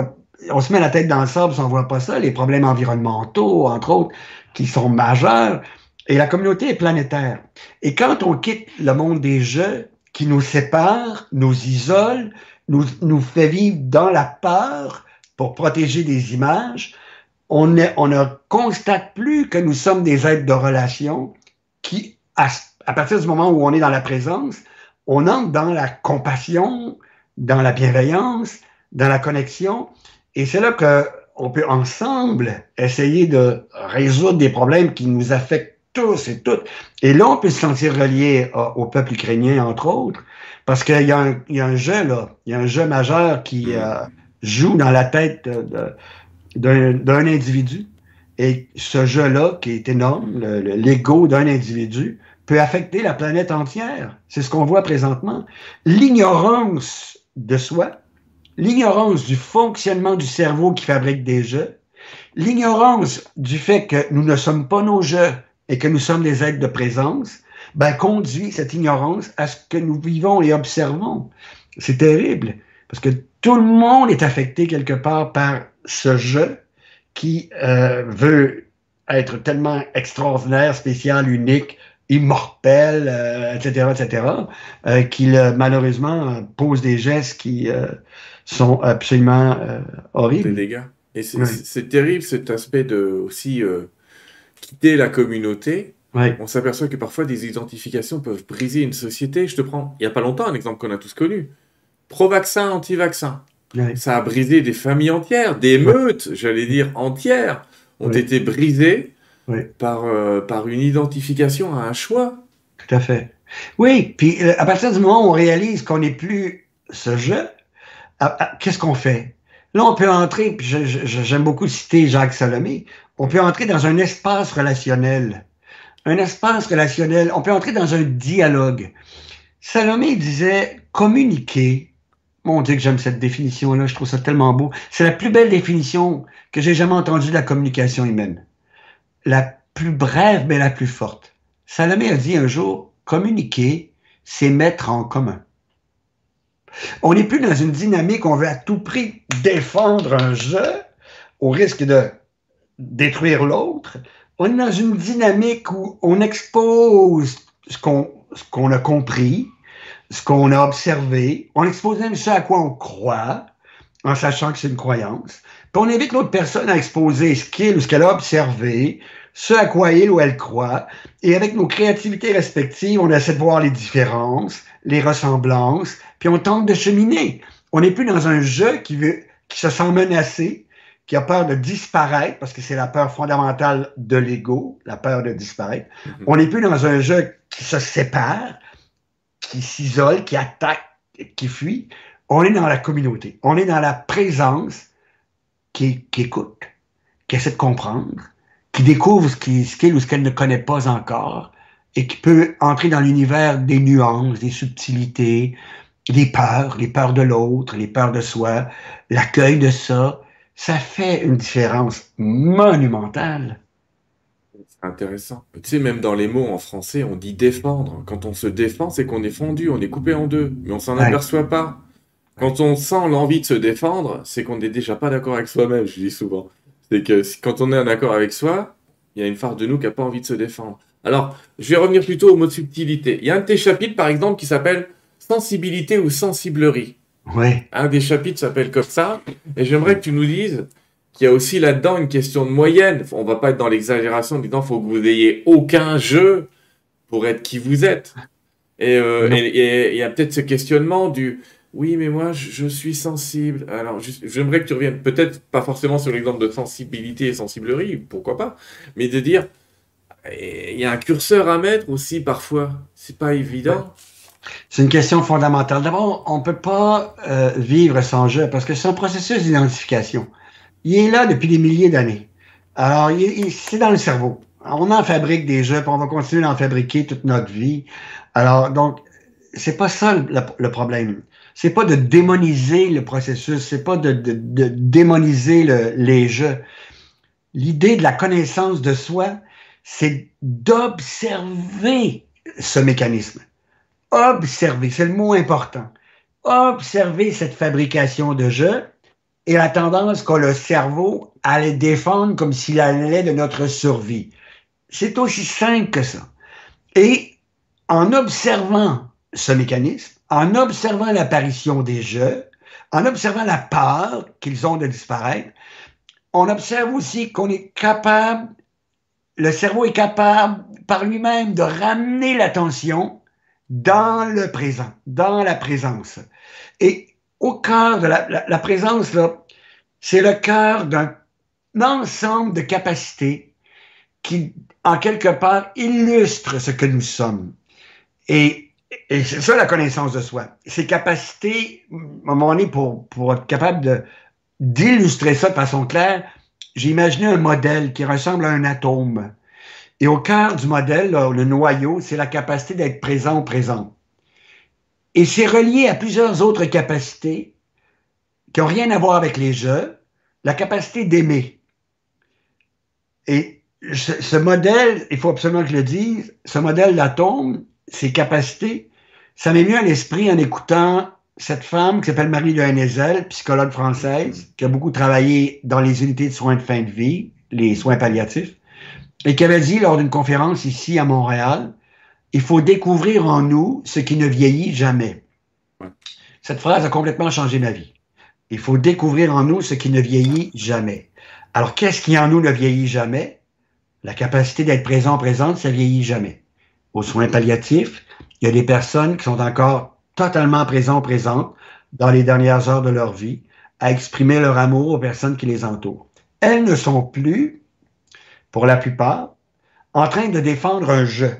on se met la tête dans le sable on voit pas ça, les problèmes environnementaux, entre autres qui sont majeurs, et la communauté est planétaire. Et quand on quitte le monde des jeux, qui nous sépare, nous isole, nous, nous fait vivre dans la peur pour protéger des images, on, on ne constate plus que nous sommes des êtres de relation qui, à, à partir du moment où on est dans la présence, on entre dans la compassion, dans la bienveillance, dans la connexion. Et c'est là que on peut ensemble essayer de résoudre des problèmes qui nous affectent tous et toutes. Et là, on peut se sentir relié au peuple ukrainien, entre autres, parce qu'il y, a un jeu, là, il y a un jeu majeur qui euh, joue dans la tête d'un individu. Et ce jeu-là, qui est énorme, l'ego d'un individu, peut affecter la planète entière. C'est ce qu'on voit présentement. L'ignorance de soi, l'ignorance du fonctionnement du cerveau qui fabrique des jeux, l'ignorance du fait que nous ne sommes pas nos jeux et que nous sommes des êtres de présence, ben, conduit cette ignorance à ce que nous vivons et observons. C'est terrible, parce que tout le monde est affecté quelque part par ce jeu qui euh, veut être tellement extraordinaire, spécial, unique, immortel, etc., etc., euh, qu'il euh, malheureusement pose des gestes qui sont absolument euh, horribles. Des dégâts. Et c'est terrible cet aspect de aussi euh, quitter la communauté on s'aperçoit que parfois des identifications peuvent briser une société. Je te prends, il n'y a pas longtemps, un exemple qu'on a tous connu. Pro-vaccin, anti-vaccin. Ça a brisé des familles entières, des meutes, j'allais dire entières, ont été brisées par, euh, par une identification à un choix. Tout à fait. Oui, puis à partir du moment où on réalise qu'on n'est plus ce jeu, qu'est-ce qu'on fait? Là, on peut entrer, puis j'aime beaucoup citer Jacques Salomé, on peut entrer dans un espace relationnel. Un espace relationnel, on peut entrer dans un dialogue. Salomé disait communiquer. Mon Dieu que j'aime cette définition-là, je trouve ça tellement beau. C'est la plus belle définition que j'ai jamais entendue de la communication humaine. La plus brève, mais la plus forte. Salomé a dit un jour, communiquer, c'est mettre en commun. On n'est plus dans une dynamique où on veut à tout prix défendre un jeu au risque de détruire l'autre. On est dans une dynamique où on expose ce qu'on a compris, ce qu'on a observé. On expose même ce à quoi on croit, en sachant que c'est une croyance. Puis on invite l'autre personne à exposer ce qu'il ou ce qu'elle a observé, ce à quoi il ou elle croit. Et avec nos créativités respectives, on essaie de voir les différences, les ressemblances, puis on tente de cheminer. On n'est plus dans un jeu qui, veut, qui se sent menacé, qui a peur de disparaître, parce que c'est la peur fondamentale de l'ego, la peur de disparaître. Mm-hmm. On n'est plus dans un jeu qui se sépare, qui s'isole, qui attaque, qui fuit. On est dans la communauté. On est dans la présence qui, qui écoute, qui essaie de comprendre, qui découvre ce qu'il ou ce qu'elle ne connaît pas encore et qui peut entrer dans l'univers des nuances, des subtilités, des peurs, les peurs de l'autre, les peurs de soi, l'accueil de ça, ça fait une différence monumentale. C'est intéressant. Tu sais, même dans les mots en français, on dit défendre. Quand on se défend, c'est qu'on est fendu, on est coupé en deux, mais on s'en aperçoit pas. Quand on sent l'envie de se défendre, c'est qu'on n'est déjà pas d'accord avec soi-même, je dis souvent. C'est que quand on est en accord avec soi, il y a une part de nous qui n'a pas envie de se défendre. Alors, je vais revenir plutôt au mot de subtilité. Il y a un de tes chapitres, par exemple, qui s'appelle Sensibilité ou sensiblerie. Un des chapitres s'appelle comme ça. Et j'aimerais que tu nous dises qu'il y a aussi là-dedans une question de moyenne. On va pas être dans l'exagération en disant faut que vous ayez aucun jeu pour être qui vous êtes. Et euh, il y a peut-être ce questionnement du oui, mais moi je, suis sensible. Alors j'aimerais que tu reviennes peut-être pas forcément sur l'exemple de sensibilité et sensiblerie, pourquoi pas, mais de dire il y a un curseur à mettre aussi parfois. C'est pas évident. C'est une question fondamentale. D'abord, on ne peut pas euh, vivre sans jeu parce que c'est un processus d'identification. Il est là depuis des milliers d'années. Alors, c'est dans le cerveau. On en fabrique des jeux, puis on va continuer d'en fabriquer toute notre vie. Alors, donc, c'est pas ça le, le problème. C'est pas de démoniser le processus, c'est pas de, de, de démoniser le, les jeux. L'idée de la connaissance de soi, c'est d'observer ce mécanisme observer, c'est le mot important, observer cette fabrication de jeux et la tendance qu'a le cerveau à les défendre comme s'il allait de notre survie. C'est aussi simple que ça. Et en observant ce mécanisme, en observant l'apparition des jeux, en observant la peur qu'ils ont de disparaître, on observe aussi qu'on est capable, le cerveau est capable par lui-même de ramener l'attention dans le présent, dans la présence. Et au cœur de la, la, présence, là, c'est le cœur d'un ensemble de capacités qui, en quelque part, illustrent ce que nous sommes. Et, et c'est ça la connaissance de soi. Ces capacités, à un moment donné, pour, pour être capable d'illustrer ça de façon claire, j'ai imaginé un modèle qui ressemble à un atome. Et au cœur du modèle, le noyau, c'est la capacité d'être présent au présent. Et c'est relié à plusieurs autres capacités qui n'ont rien à voir avec les jeux, la capacité d'aimer. Et ce, modèle, il faut absolument que je le dise, ce modèle d'atome, ces capacités, ça m'est mieux à l'esprit en écoutant cette femme qui s'appelle Marie de Hennezel, psychologue française, qui a beaucoup travaillé dans les unités de soins de fin de vie, les soins palliatifs et qui avait dit lors d'une conférence ici à Montréal, il faut découvrir en nous ce qui ne vieillit jamais. Cette phrase a complètement changé ma vie. Il faut découvrir en nous ce qui ne vieillit jamais. Alors, qu'est-ce qui en nous ne vieillit jamais? La capacité d'être présent, présente, ça vieillit jamais. Aux soins palliatifs, il y a des personnes qui sont encore totalement présentes, présentes dans les dernières heures de leur vie, à exprimer leur amour aux personnes qui les entourent. Elles ne sont plus, pour la plupart, en train de défendre un jeu.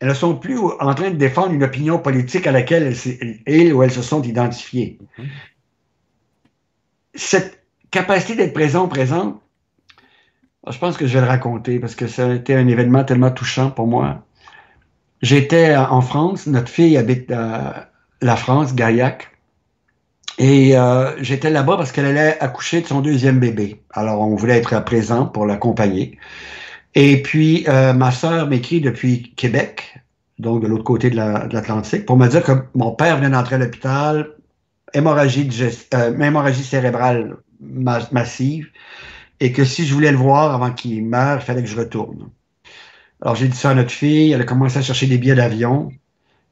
Elles ne sont plus en train de défendre une opinion politique à laquelle elles, ou elles se sont identifiées. Mm-hmm. Cette capacité d'être présent, présente, je pense que je vais le raconter parce que ça a été un événement tellement touchant pour moi. J'étais en France, notre fille habite la France, Gaillac, et euh, j'étais là-bas parce qu'elle allait accoucher de son deuxième bébé. Alors on voulait être présent pour l'accompagner. Et puis euh, ma sœur m'écrit depuis Québec, donc de l'autre côté de l'Atlantique, pour me dire que mon père venait d'entrer à l'hôpital, hémorragie, euh, hémorragie cérébrale massive, et que si je voulais le voir avant qu'il meure, il fallait que je retourne. Alors j'ai dit ça à notre fille, elle a commencé à chercher des billets d'avion.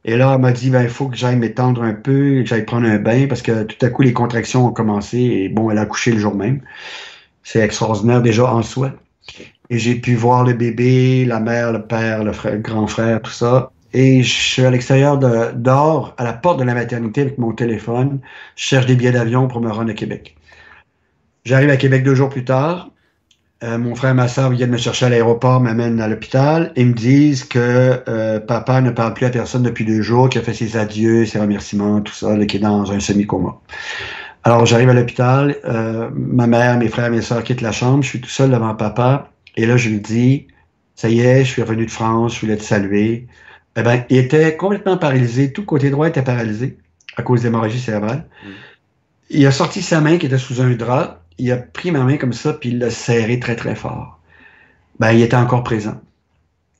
Et là, elle m'a dit, ben, il faut que j'aille m'étendre un peu, que j'aille prendre un bain, parce que tout à coup, les contractions ont commencé, et bon, elle a accouché le jour même. C'est extraordinaire déjà en soi. Et j'ai pu voir le bébé, la mère, le père, le, frère, le grand frère, tout ça. Et je suis à l'extérieur de, dehors, à la porte de la maternité avec mon téléphone. Je cherche des billets d'avion pour me rendre à Québec. J'arrive à Québec deux jours plus tard. Euh, mon frère et ma soeur viennent me chercher à l'aéroport, m'amènent à l'hôpital. Ils me disent que euh, papa ne parle plus à personne depuis deux jours, qu'il a fait ses adieux, ses remerciements, tout ça, qu'il est dans un semi-coma. Alors j'arrive à l'hôpital, euh, ma mère, mes frères, mes soeurs quittent la chambre, je suis tout seul devant papa, et là je lui dis, ça y est, je suis revenu de France, je voulais te saluer. Eh ben, il était complètement paralysé, tout côté droit était paralysé à cause d'hémorragie cérébrale. Mm. Il a sorti sa main qui était sous un drap, il a pris ma main comme ça, puis il l'a serré très, très fort. Ben, il était encore présent.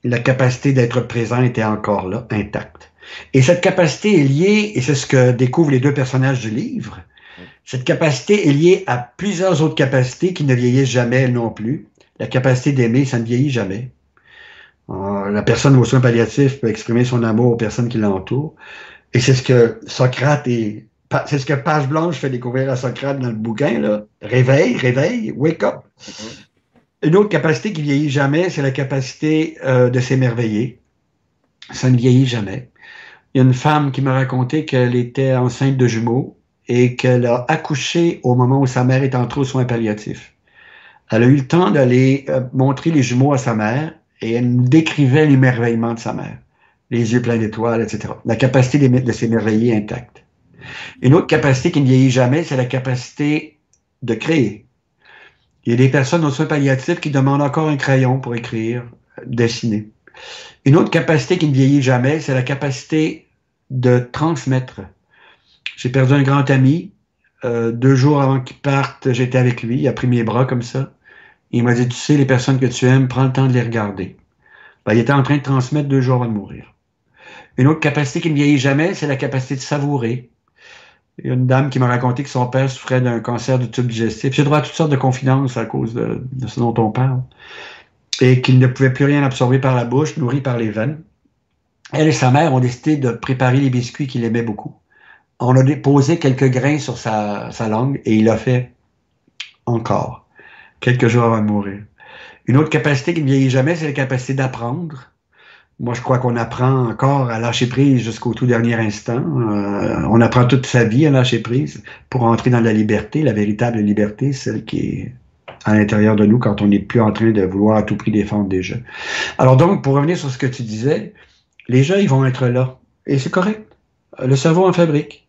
La capacité d'être présent était encore là, intacte. Et cette capacité est liée, et c'est ce que découvrent les deux personnages du livre, cette capacité est liée à plusieurs autres capacités qui ne vieillissent jamais non plus. La capacité d'aimer, ça ne vieillit jamais. Euh, la personne aux soins palliatifs peut exprimer son amour aux personnes qui l'entourent. Et c'est ce que Socrate et c'est ce que Page Blanche fait découvrir à Socrate dans le bouquin, là. Réveille, réveille, wake up. Mm-hmm. Une autre capacité qui vieillit jamais, c'est la capacité euh, de s'émerveiller. Ça ne vieillit jamais. Il y a une femme qui m'a raconté qu'elle était enceinte de jumeaux et qu'elle a accouché au moment où sa mère est entrée aux soins palliatifs. Elle a eu le temps d'aller euh, montrer les jumeaux à sa mère et elle nous décrivait l'émerveillement de sa mère. Les yeux pleins d'étoiles, etc. La capacité de s'émerveiller intacte. Une autre capacité qui ne vieillit jamais, c'est la capacité de créer. Il y a des personnes aux soins palliatifs qui demandent encore un crayon pour écrire, dessiner. Une autre capacité qui ne vieillit jamais, c'est la capacité de transmettre. J'ai perdu un grand ami. Euh, deux jours avant qu'il parte, j'étais avec lui. Il a pris mes bras comme ça. Il m'a dit, tu sais, les personnes que tu aimes, prends le temps de les regarder. Ben, il était en train de transmettre deux jours avant de mourir. Une autre capacité qui ne vieillit jamais, c'est la capacité de savourer. Il y a une dame qui m'a raconté que son père souffrait d'un cancer du tube digestif. J'ai droit à toutes sortes de confidences à cause de, ce dont on parle. Et qu'il ne pouvait plus rien absorber par la bouche, nourri par les veines. Elle et sa mère ont décidé de préparer les biscuits qu'il aimait beaucoup. On a déposé quelques grains sur sa, langue et il a fait encore, quelques jours avant de mourir. Une autre capacité qui ne vieillit jamais, c'est la capacité d'apprendre. Moi, je crois qu'on apprend encore à lâcher prise jusqu'au tout dernier instant. Euh, on apprend toute sa vie à lâcher prise pour entrer dans la liberté, la véritable liberté, celle qui est à l'intérieur de nous quand on n'est plus en train de vouloir à tout prix défendre des jeux. Alors donc, pour revenir sur ce que tu disais, les jeux, ils vont être là. Et c'est correct. Le cerveau en fabrique.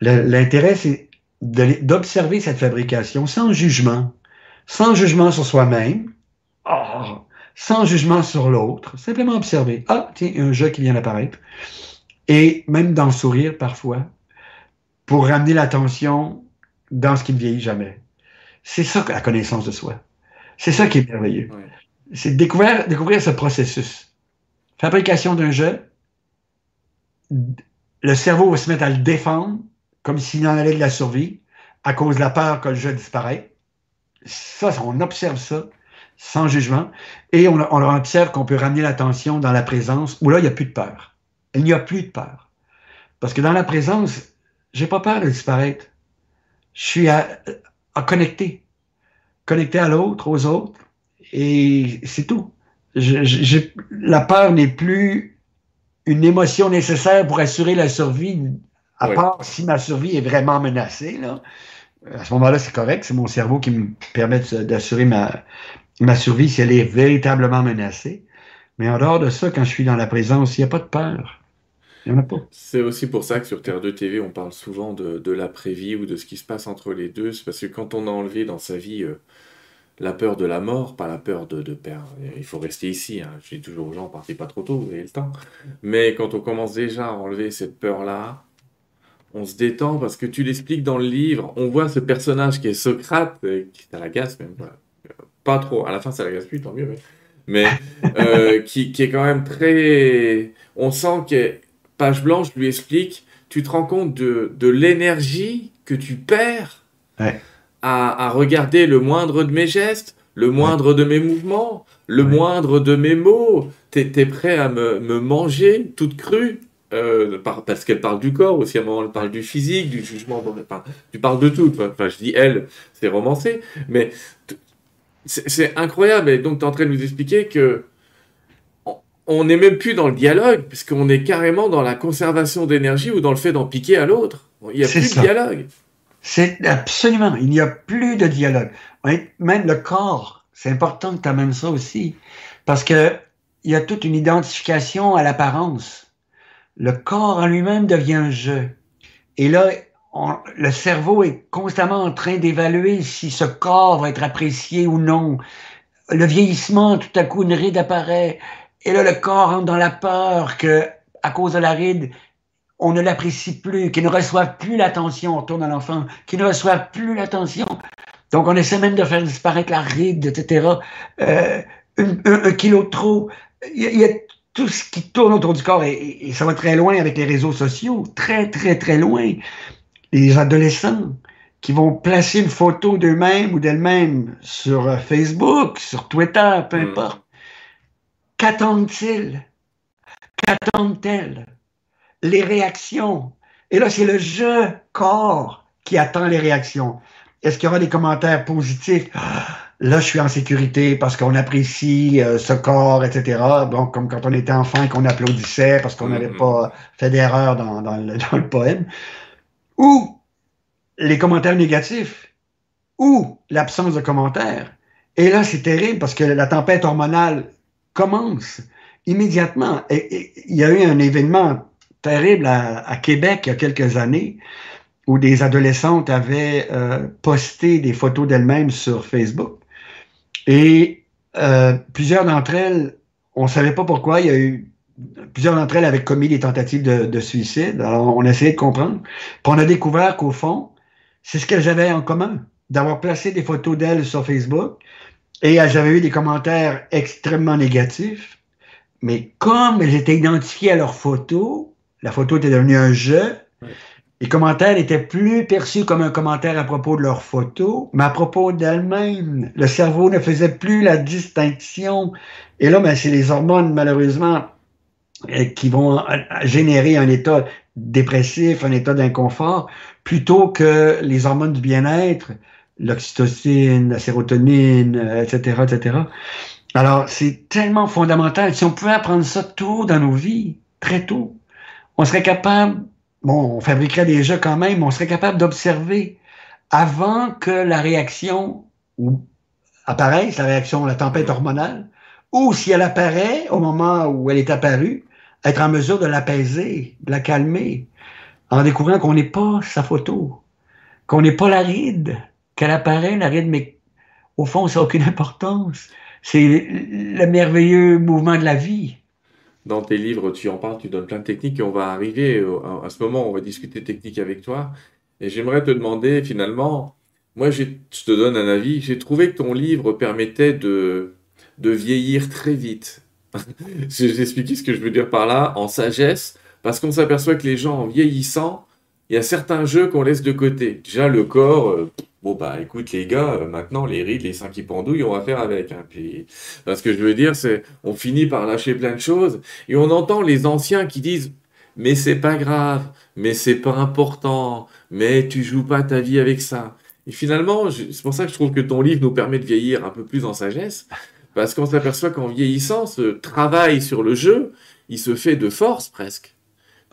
L'intérêt, c'est d'observer cette fabrication sans jugement, sans jugement sur soi-même. Oh, sans jugement sur l'autre, simplement observer. Ah, tiens, un jeu qui vient d'apparaître. Et même d'en sourire parfois, pour ramener l'attention dans ce qui ne vieillit jamais. C'est ça la connaissance de soi. C'est ça qui est merveilleux. C'est découvrir, découvrir ce processus. Fabrication d'un jeu, le cerveau va se mettre à le défendre comme s'il en allait de la survie à cause de la peur que le jeu disparaisse. Ça, on observe ça sans jugement, et on, on observe qu'on peut ramener l'attention dans la présence où là, il n'y a plus de peur. Il n'y a plus de peur. Parce que dans la présence, j'ai pas peur de disparaître. Je suis à, à connecter. Connecter à l'autre, aux autres, et c'est tout. la peur n'est plus une émotion nécessaire pour assurer la survie, à part si ma survie est vraiment menacée. Là. À ce moment-là, c'est correct. C'est mon cerveau qui me permet d'assurer ma, ma survie si elle est véritablement menacée. Mais en dehors de ça, quand je suis dans la présence, il n'y a pas de peur. Il n'y en a pas. C'est aussi pour ça que sur Terre 2 TV, on parle souvent de, l'après-vie ou de ce qui se passe entre les deux. C'est parce que quand on a enlevé dans sa vie euh, la peur de la mort, pas la peur de, perdre. Il faut rester ici. Hein. Je dis toujours aux gens, partez pas trop tôt, vous avez le temps. Mais quand on commence déjà à enlever cette peur-là, on se détend parce que tu l'expliques dans le livre. On voit ce personnage qui est Socrate, euh, qui est à la gasse même. Pas trop. À la fin, ça la plus, tant mieux. Mais, euh, *laughs* qui, est quand même très. On sent que page blanche lui explique. Tu te rends compte de, de l'énergie que tu perds. Ouais à, regarder le moindre de mes gestes, le moindre de mes mouvements, le moindre de mes mots. Tu es, prêt à me, manger toute crue euh, parce qu'elle parle du corps aussi, à un moment elle parle du physique, du jugement, tu parles de tout. Enfin, je dis elle, c'est romancé, mais c'est incroyable. Et donc, tu es en train de nous expliquer que on n'est même plus dans le dialogue, puisqu'on est carrément dans la conservation d'énergie ou dans le fait d'en piquer à l'autre. Il n'y a plus de dialogue. C'est absolument, il n'y a plus de dialogue. Même le corps, c'est important que tu amènes ça aussi, parce que il y a toute une identification à l'apparence. Le corps en lui-même devient un jeu. Et là, le cerveau est constamment en train d'évaluer si ce corps va être apprécié ou non. Le vieillissement, tout à coup, une ride apparaît. Et là, le corps entre dans la peur que, à cause de la ride, on ne l'apprécie plus, qu'il ne reçoit plus l'attention, on retourne à l'enfant, qu'il ne reçoit plus l'attention. Donc, on essaie même de faire disparaître la ride, etc. Euh, un, kilo de trop. Il y, a, tout ce qui tourne autour du corps et, ça va très loin avec les réseaux sociaux, très, très, très loin. Les adolescents qui vont placer une photo d'eux-mêmes ou d'elles-mêmes sur Facebook, sur Twitter, peu hmm. importe. Qu'attendent-ils? Qu'attendent-elles? les réactions. Et là, c'est le je corps qui attend les réactions. Est-ce qu'il y aura des commentaires positifs? Ah, là, je suis en sécurité parce qu'on apprécie euh, ce corps, etc. Donc, comme quand on était enfant et qu'on applaudissait parce qu'on n'avait mm-hmm. pas fait d'erreur dans, dans, le, *laughs* dans, le, poème. Ou les commentaires négatifs. Ou l'absence de commentaires. Et là, c'est terrible parce que la tempête hormonale commence immédiatement. Il y a eu un événement terrible à, Québec il y a quelques années où des adolescentes avaient euh, posté des photos d'elles-mêmes sur Facebook. Et euh, plusieurs d'entre elles, on ne savait pas pourquoi, il y a eu plusieurs d'entre elles avaient commis des tentatives de, suicide. Alors, on a essayé de comprendre. Puis on a découvert qu'au fond, c'est ce qu'elles avaient en commun, d'avoir placé des photos d'elles sur Facebook. Et elles avaient eu des commentaires extrêmement négatifs. Mais comme elles étaient identifiées à leurs photos, la photo était devenue un jeu. Les commentaires étaient plus perçus comme un commentaire à propos de leur photo, mais à propos d'elles-mêmes. Le cerveau ne faisait plus la distinction. Et là, ben, c'est les hormones, malheureusement, qui vont euh, générer un état dépressif, un état d'inconfort, plutôt que les hormones du bien-être, l'oxytocine, la sérotonine, etc., euh, etc. Alors, c'est tellement fondamental. Si on pouvait apprendre ça tôt dans nos vies, très tôt, on serait capable, bon, on fabriquerait des jeux quand même, mais on serait capable d'observer avant que la réaction ou apparaisse, la réaction, la tempête hormonale, ou si elle apparaît au moment où elle est apparue, être en mesure de l'apaiser, de la calmer, en découvrant qu'on n'est pas sa photo, qu'on n'est pas la ride, qu'elle apparaît, la ride, mais au fond, ça n'a aucune importance. C'est le merveilleux mouvement de la vie dans tes livres, tu en parles, tu donnes plein de techniques et on va arriver à ce moment, on va discuter technique avec toi. Et j'aimerais te demander finalement, moi je te donne un avis, j'ai trouvé que ton livre permettait de, de vieillir très vite. *laughs* J'explique ce que je veux dire par là, en sagesse, parce qu'on s'aperçoit que les gens en vieillissant, il y a certains jeux qu'on laisse de côté. Déjà le corps, euh, Bon, bah écoute, les gars, euh, maintenant, les rides, les seins qui pendouillent, on va faire avec. Hein. Puis, ce que je veux dire, c'est on finit par lâcher plein de choses et on entend les anciens qui disent Mais c'est pas grave, mais c'est pas important, mais tu joues pas ta vie avec ça. Et finalement, c'est pour ça que je trouve que ton livre nous permet de vieillir un peu plus en sagesse, Parce qu'on s'aperçoit qu'en vieillissant, ce travail sur le jeu, il se fait de force presque.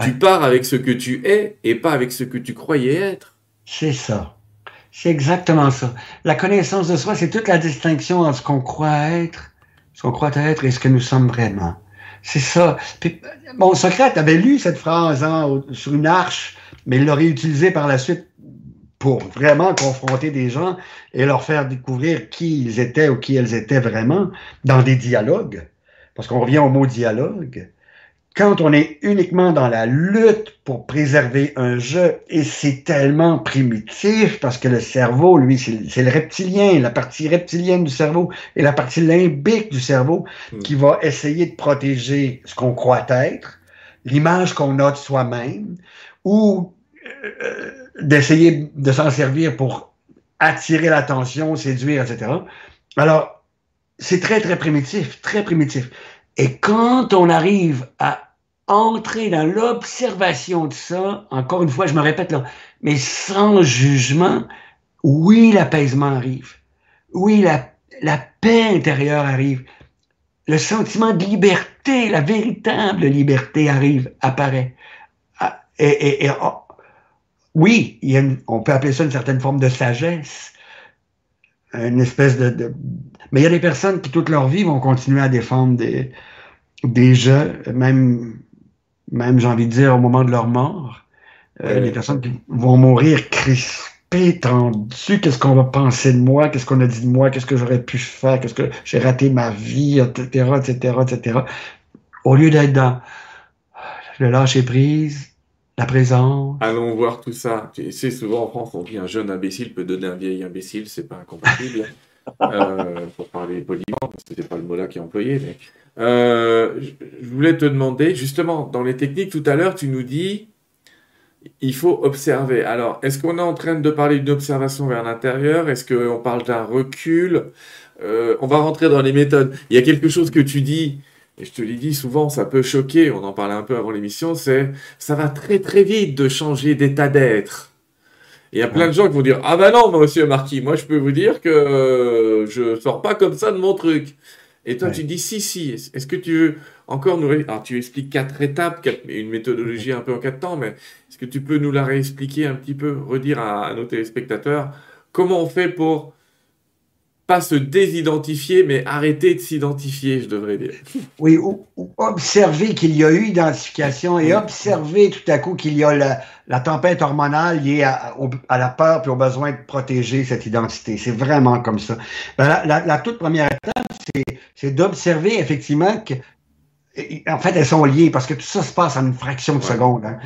Tu pars avec ce que tu es et pas avec ce que tu croyais être. C'est ça. C'est exactement ça. La connaissance de soi, c'est toute la distinction entre ce qu'on croit être, ce qu'on croit être et ce que nous sommes vraiment. C'est ça. bon, Socrate avait lu cette phrase hein, sur une arche, mais il l'aurait utilisée par la suite pour vraiment confronter des gens et leur faire découvrir qui ils étaient ou qui elles étaient vraiment dans des dialogues. Parce qu'on revient au mot dialogue quand on est uniquement dans la lutte pour préserver un jeu, et c'est tellement primitif parce que le cerveau, lui, c'est le reptilien, la partie reptilienne du cerveau et la partie limbique du cerveau hmm. qui va essayer de protéger ce qu'on croit être, l'image qu'on a de soi-même, ou euh, d'essayer de s'en servir pour attirer l'attention, séduire, etc. Alors, c'est très, très primitif, très primitif. Et quand on arrive à entrer dans l'observation de ça, encore une fois, je me répète là, mais sans jugement, oui, l'apaisement arrive. Oui, la, la paix intérieure arrive. Le sentiment de liberté, la véritable liberté arrive, apparaît. Ah, et, et, oh, oui, il y a on peut appeler ça une certaine forme de sagesse, une espèce de, Mais il y a des personnes qui, toute leur vie, vont continuer à défendre des, des jeux, même, même j'ai envie de dire, au moment de leur mort. Euh, Les personnes qui vont mourir crispées, tendues, qu'est-ce qu'on va penser de moi, qu'est-ce qu'on a dit de moi, qu'est-ce que j'aurais pu faire, qu'est-ce que j'ai raté ma vie, etc., etc., etc. Au lieu d'être dans le lâcher prise, la présence. Allons voir tout ça. Tu sais, souvent en France, on dit un jeune imbécile peut donner un vieil imbécile, c'est pas incompatible. *laughs* euh, pour parler poliment, parce que c'est pas le mot là qui est employé, mais euh, je voulais te demander, justement, dans les techniques, tout à l'heure, tu nous dis, il faut observer. Alors, est-ce qu'on est en train de parler d'une observation vers l'intérieur? Est-ce qu'on parle d'un recul? Euh, On va rentrer dans les méthodes. Il y a quelque chose que tu dis, et je te l'ai dit souvent, ça peut choquer, on en parlait un peu avant l'émission, c'est ça va très très vite de changer d'état d'être. Il y a plein de gens qui vont dire Ah ben non, monsieur Marquis, moi je peux vous dire que euh, je sors pas comme ça de mon truc. Et toi, tu dis si, si. Est-ce que tu veux encore nous. Alors, tu expliques quatre étapes, une méthodologie un peu en quatre temps, mais est-ce que tu peux nous la réexpliquer un petit peu, redire à nos téléspectateurs comment on fait pour pas se désidentifier, mais arrêter de s'identifier, je devrais dire. Oui, ou, observer qu'il y a eu identification et observer tout à coup qu'il y a la, tempête hormonale liée à, la peur et au besoin de protéger cette identité. C'est vraiment comme ça. Ben, la, toute première étape, c'est d'observer effectivement que, en fait, elles sont liées parce que tout ça se passe en une fraction de seconde. Hein.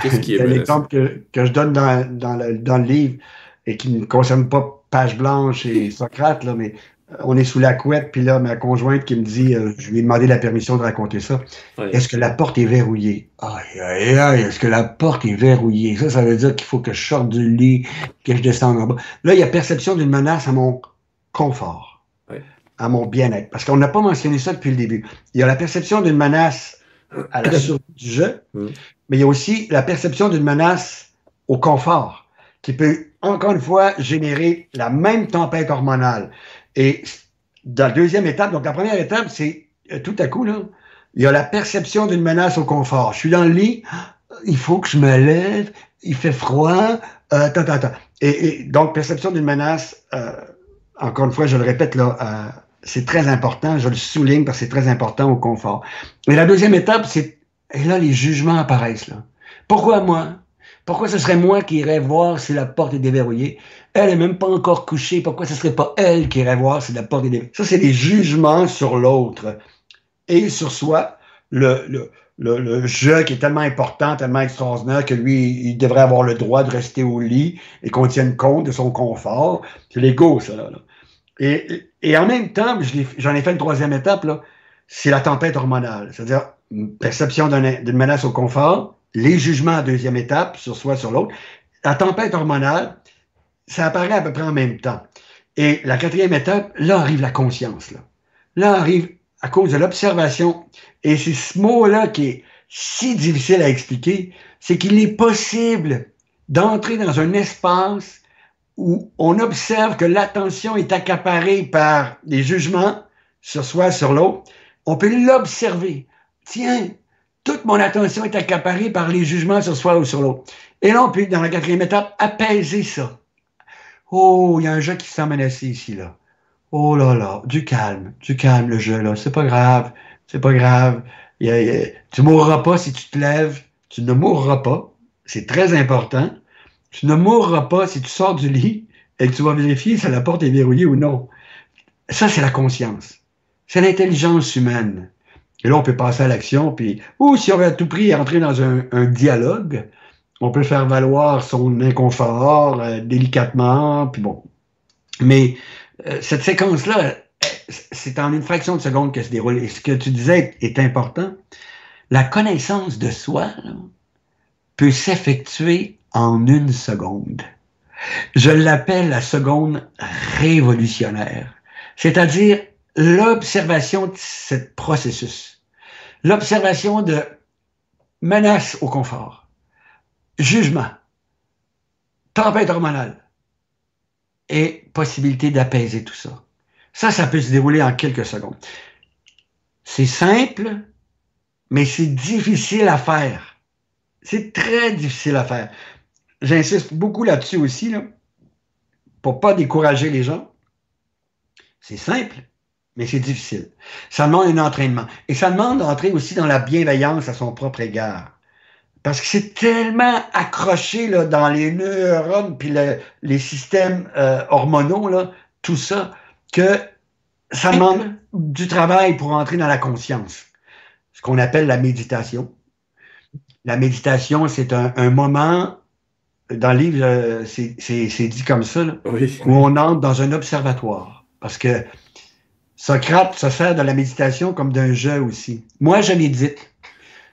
Qu'est-ce qui est l'exemple que, que, je donne dans, dans, le, dans le livre et qui ne concerne pas page blanche et Socrate, là, mais euh, on est sous la couette, puis là, ma conjointe qui me dit, euh, je lui ai demandé la permission de raconter ça. Est-ce que la porte est verrouillée? Aïe, aïe, aïe, est-ce que la porte est verrouillée? Ça, ça veut dire qu'il faut que je sorte du lit, que je descende en bas. Là, il y a perception d'une menace à mon confort, à mon bien-être. Parce qu'on n'a pas mentionné ça depuis le début. Il y a la perception d'une menace à la survie du jeu, mm. mais il y a aussi la perception d'une menace au confort, qui peut encore une fois, générer la même tempête hormonale. Et dans la deuxième étape, donc la première étape, c'est euh, tout à coup, là, il y a la perception d'une menace au confort. Je suis dans le lit, il faut que je me lève, il fait froid, euh, Et, donc, perception d'une menace, euh, encore une fois, je le répète, là, c'est très important, je le souligne parce que c'est très important au confort. Et la deuxième étape, c'est, et là, les jugements apparaissent, là. Pourquoi moi? Pourquoi ce serait moi qui irais voir si la porte est déverrouillée? Elle est même pas encore couchée. Pourquoi ce serait pas elle qui irait voir si la porte est déverrouillée? Ça, c'est des jugements sur l'autre et sur soi. Le, jeu qui est tellement important, tellement extraordinaire que lui, il devrait avoir le droit de rester au lit et qu'on tienne compte de son confort. C'est l'ego, ça. Là, Et, et en même temps, j'en ai, fait une troisième étape, c'est la tempête hormonale. C'est-à-dire perception d'une menace au confort, les jugements à deuxième étape, sur soi, sur l'autre. La tempête hormonale, ça apparaît à peu près en même temps. Et la quatrième étape, là arrive la conscience. Là, là arrive à cause de l'observation. Et c'est ce mot-là qui est si difficile à expliquer, c'est qu'il est possible d'entrer dans un espace où on observe que l'attention est accaparée par des jugements sur soi, sur l'autre, on peut l'observer. Tiens, toute mon attention est accaparée par les jugements sur soi ou sur l'autre. Et là, on peut, dans la quatrième étape, apaiser ça. Oh, il y a un jeu qui s'est menacé ici, là. Oh là là, du calme, du calme, le jeu, là. C'est pas grave, c'est pas grave. Ne tu mourras pas si tu te lèves. Tu ne mourras pas. C'est très important. Tu ne mourras pas si tu sors du lit et que tu vas vérifier si la porte est verrouillée ou non. Ça, c'est la conscience. C'est l'intelligence humaine. Et là, on peut passer à l'action, puis, ou si on veut à tout prix entrer dans un, dialogue, on peut faire valoir son inconfort euh, délicatement, puis bon. Mais euh, cette séquence-là, c'est en une fraction de seconde que se déroule. Et ce que tu disais est important. La connaissance de soi peut s'effectuer en une seconde. Je l'appelle la seconde révolutionnaire, c'est-à-dire l'observation de ce processus, l'observation de menace au confort, jugement, tempête hormonale et possibilité d'apaiser tout ça. Ça, ça peut se dérouler en quelques secondes. C'est simple, mais c'est difficile à faire. C'est très difficile à faire. J'insiste beaucoup là-dessus aussi, là, pour pas décourager les gens. C'est simple, mais c'est difficile. Ça demande un entraînement. Et ça demande d'entrer aussi dans la bienveillance à son propre égard. Parce que c'est tellement accroché là, dans les neurones puis les systèmes euh, hormonaux, là, tout ça, que ça demande du travail pour entrer dans la conscience. Ce qu'on appelle la méditation. La méditation, c'est un, moment, dans le livre, euh, c'est dit comme ça, où on entre dans un observatoire. Parce que Socrate se sert de la méditation comme d'un jeu aussi. Moi, je médite.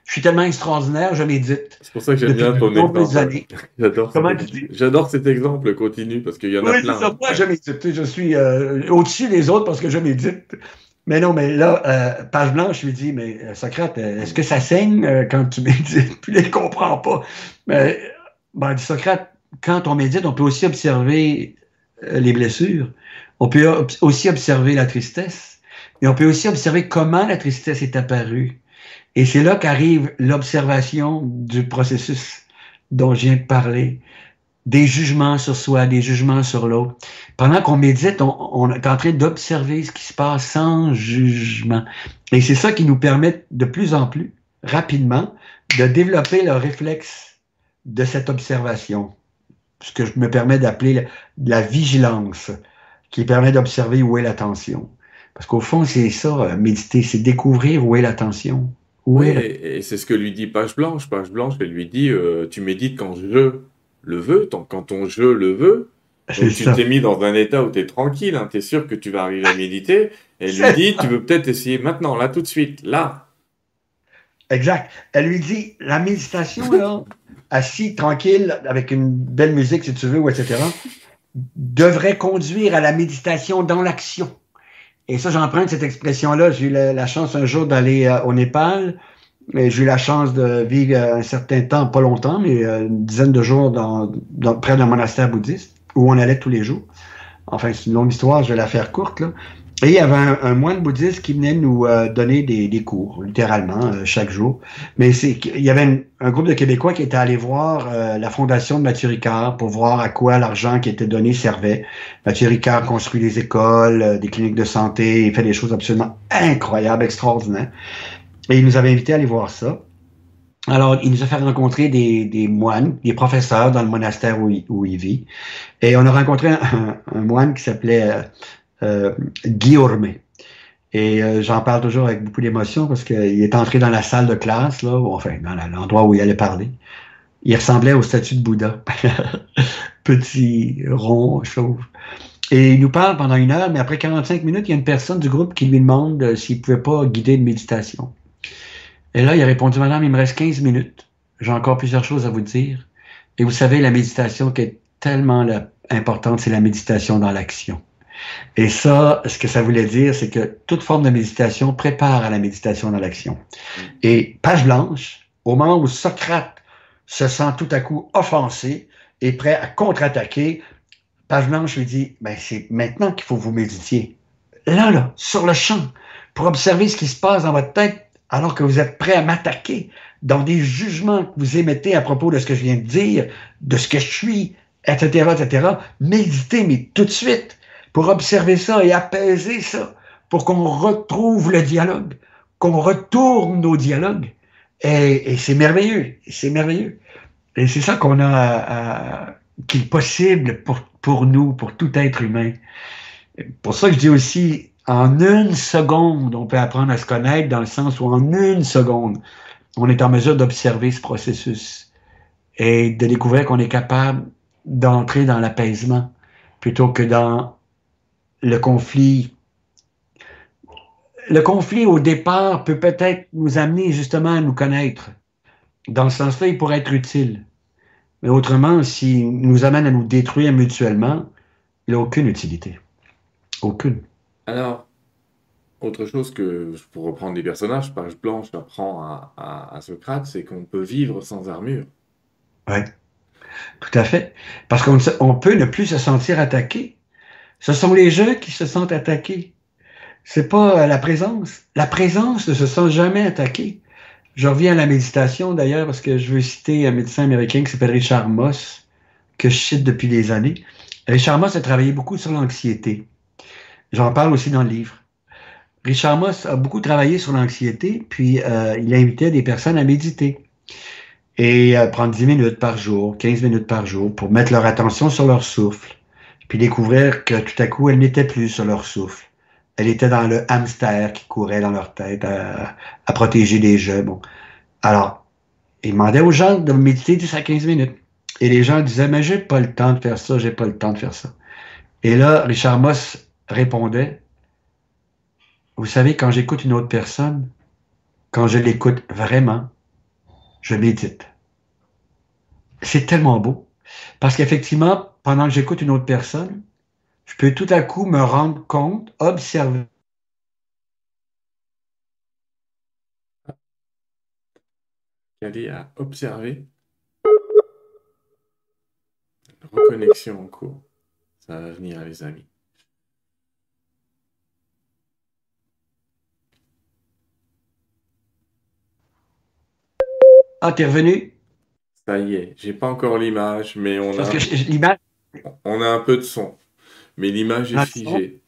Je suis tellement extraordinaire, je médite. C'est pour ça que j'aime bien ton exemple. *laughs* J'adore J'adore cet exemple continu parce qu'il y en a plein. Ça, moi, je médite. Je suis euh, au-dessus des autres parce que je médite. Mais non, mais là, euh, page blanche, je lui dis, mais euh, Socrate, est-ce que ça saigne quand tu *laughs* médites? Puis il ne comprend pas. Mais, ben, dit Socrate, quand on médite, on peut aussi observer les blessures. On peut aussi observer la tristesse. Et on peut aussi observer comment la tristesse est apparue. Et c'est là qu'arrive l'observation du processus dont je viens de parler. Des jugements sur soi, des jugements sur l'autre. Pendant qu'on médite, on, est en train d'observer ce qui se passe sans jugement. Et c'est ça qui nous permet de plus en plus, rapidement, de développer le réflexe de cette observation. Ce que je me permets d'appeler la vigilance qui permet d'observer où est l'attention. Parce qu'au fond, c'est ça, euh, méditer, c'est découvrir où est l'attention. Oui, et, c'est ce que lui dit Page Blanche. Page Blanche, elle lui dit euh, Tu médites quand je le veux, quand ton je le veut. *laughs* tu t'es mis dans un état où tu es tranquille, hein, tu es sûr que tu vas arriver à méditer. Et elle lui dit Tu veux peut-être essayer maintenant, là, tout de suite, là. Exact. Elle lui dit La méditation, là, *laughs* assis, tranquille, avec une belle musique, si tu veux, ou etc., devrait conduire à la méditation dans l'action. Et ça, j'emprunte cette expression-là. J'ai eu la, chance un jour d'aller euh, au Népal. J'ai eu la chance de vivre euh, un certain temps, pas longtemps, mais euh, une dizaine de jours dans, près d'un monastère bouddhiste où on allait tous les jours. Enfin, c'est une longue histoire, je vais la faire courte. Là. Et il y avait un, moine bouddhiste qui venait nous euh, donner des, des, cours, littéralement, euh, chaque jour. Mais c'est il y avait un groupe de Québécois qui était allé voir euh, la fondation de Mathieu Ricard pour voir à quoi l'argent qui était donné servait. Mathieu Ricard construit des écoles, des cliniques de santé, il fait des choses absolument incroyables, extraordinaires. Et il nous avait invités à aller voir ça. Alors, il nous a fait rencontrer des, des moines, des professeurs dans le monastère où il, où il vit. Et on a rencontré un, un moine qui s'appelait euh, Guillaume. Et euh, j'en parle toujours avec beaucoup d'émotion parce qu'il est entré dans la salle de classe, là, enfin, dans l'endroit où il allait parler. Il ressemblait au statut de Bouddha. *laughs* Petit, rond, chauve. Et il nous parle pendant une heure, mais après 45 minutes, il y a une personne du groupe qui lui demande euh, s'il ne pouvait pas guider une méditation. Et là, il a répondu, Madame, il me reste 15 minutes. J'ai encore plusieurs choses à vous dire. Et vous savez, la méditation qui est tellement importante, c'est la méditation dans l'action. Et ça, ce que ça voulait dire, c'est que toute forme de méditation prépare à la méditation dans l'action. Et page blanche, au moment où Socrate se sent tout à coup offensé et prêt à contre-attaquer, page blanche lui dit, ben, c'est maintenant qu'il faut vous méditer. Là, là, sur le champ. pour observer ce qui se passe dans votre tête alors que vous êtes prêt à m'attaquer dans des jugements que vous émettez à propos de ce que je viens de dire, de ce que je suis, etc., etc. Méditez, mais tout de suite, pour observer ça et apaiser ça, pour qu'on retrouve le dialogue, qu'on retourne au dialogue. Et, c'est merveilleux, c'est merveilleux. Et c'est ça qu'on a, qui est possible pour, pour nous, pour tout être humain. Pour ça que je dis aussi, en une seconde, on peut apprendre à se connaître dans le sens où en une seconde, on est en mesure d'observer ce processus et de découvrir qu'on est capable d'entrer dans l'apaisement plutôt que dans le conflit. Le conflit au départ peut peut-être nous amener justement à nous connaître. Dans ce sens-là, il pourrait être utile. Mais autrement, s'il nous amène à nous détruire mutuellement, il n'a aucune utilité. Aucune. Alors, autre chose que, pour reprendre des personnages, page blanche apprend à, à, à Socrate, c'est qu'on peut vivre sans armure. Oui, tout à fait. Parce qu'on peut ne plus se sentir attaqué. Ce sont les jeux qui se sentent attaqués. C'est pas la présence. La présence ne se sent jamais attaquée. Je reviens à la méditation d'ailleurs parce que je veux citer un médecin américain qui s'appelle Richard Moss, que je cite depuis des années. Richard Moss a travaillé beaucoup sur l'anxiété. J'en parle aussi dans le livre. Richard Moss a beaucoup travaillé sur l'anxiété, puis euh, il invitait des personnes à méditer et à prendre 10 minutes par jour, 15 minutes par jour pour mettre leur attention sur leur souffle, puis découvrir que tout à coup, elle n'était plus sur leur souffle. Elle était dans le hamster qui courait dans leur tête à, protéger les jeux. Bon. Alors, il demandait aux gens de méditer 10 à 15 minutes. Et les gens disaient, mais j'ai pas le temps de faire ça, j'ai pas le temps de faire ça. Et là, Richard Moss répondait, vous savez, quand j'écoute une autre personne, quand je l'écoute vraiment, je médite. C'est tellement beau. Parce qu'effectivement, pendant que j'écoute une autre personne, je peux tout à coup me rendre compte, observer. Aller à observer. Reconnexion en cours. Ça va venir, les amis. Ah, t'es revenu? Ça y est, j'ai pas encore l'image, mais on Parce a, que l'image. on a un peu de son. Mais l'image est figée.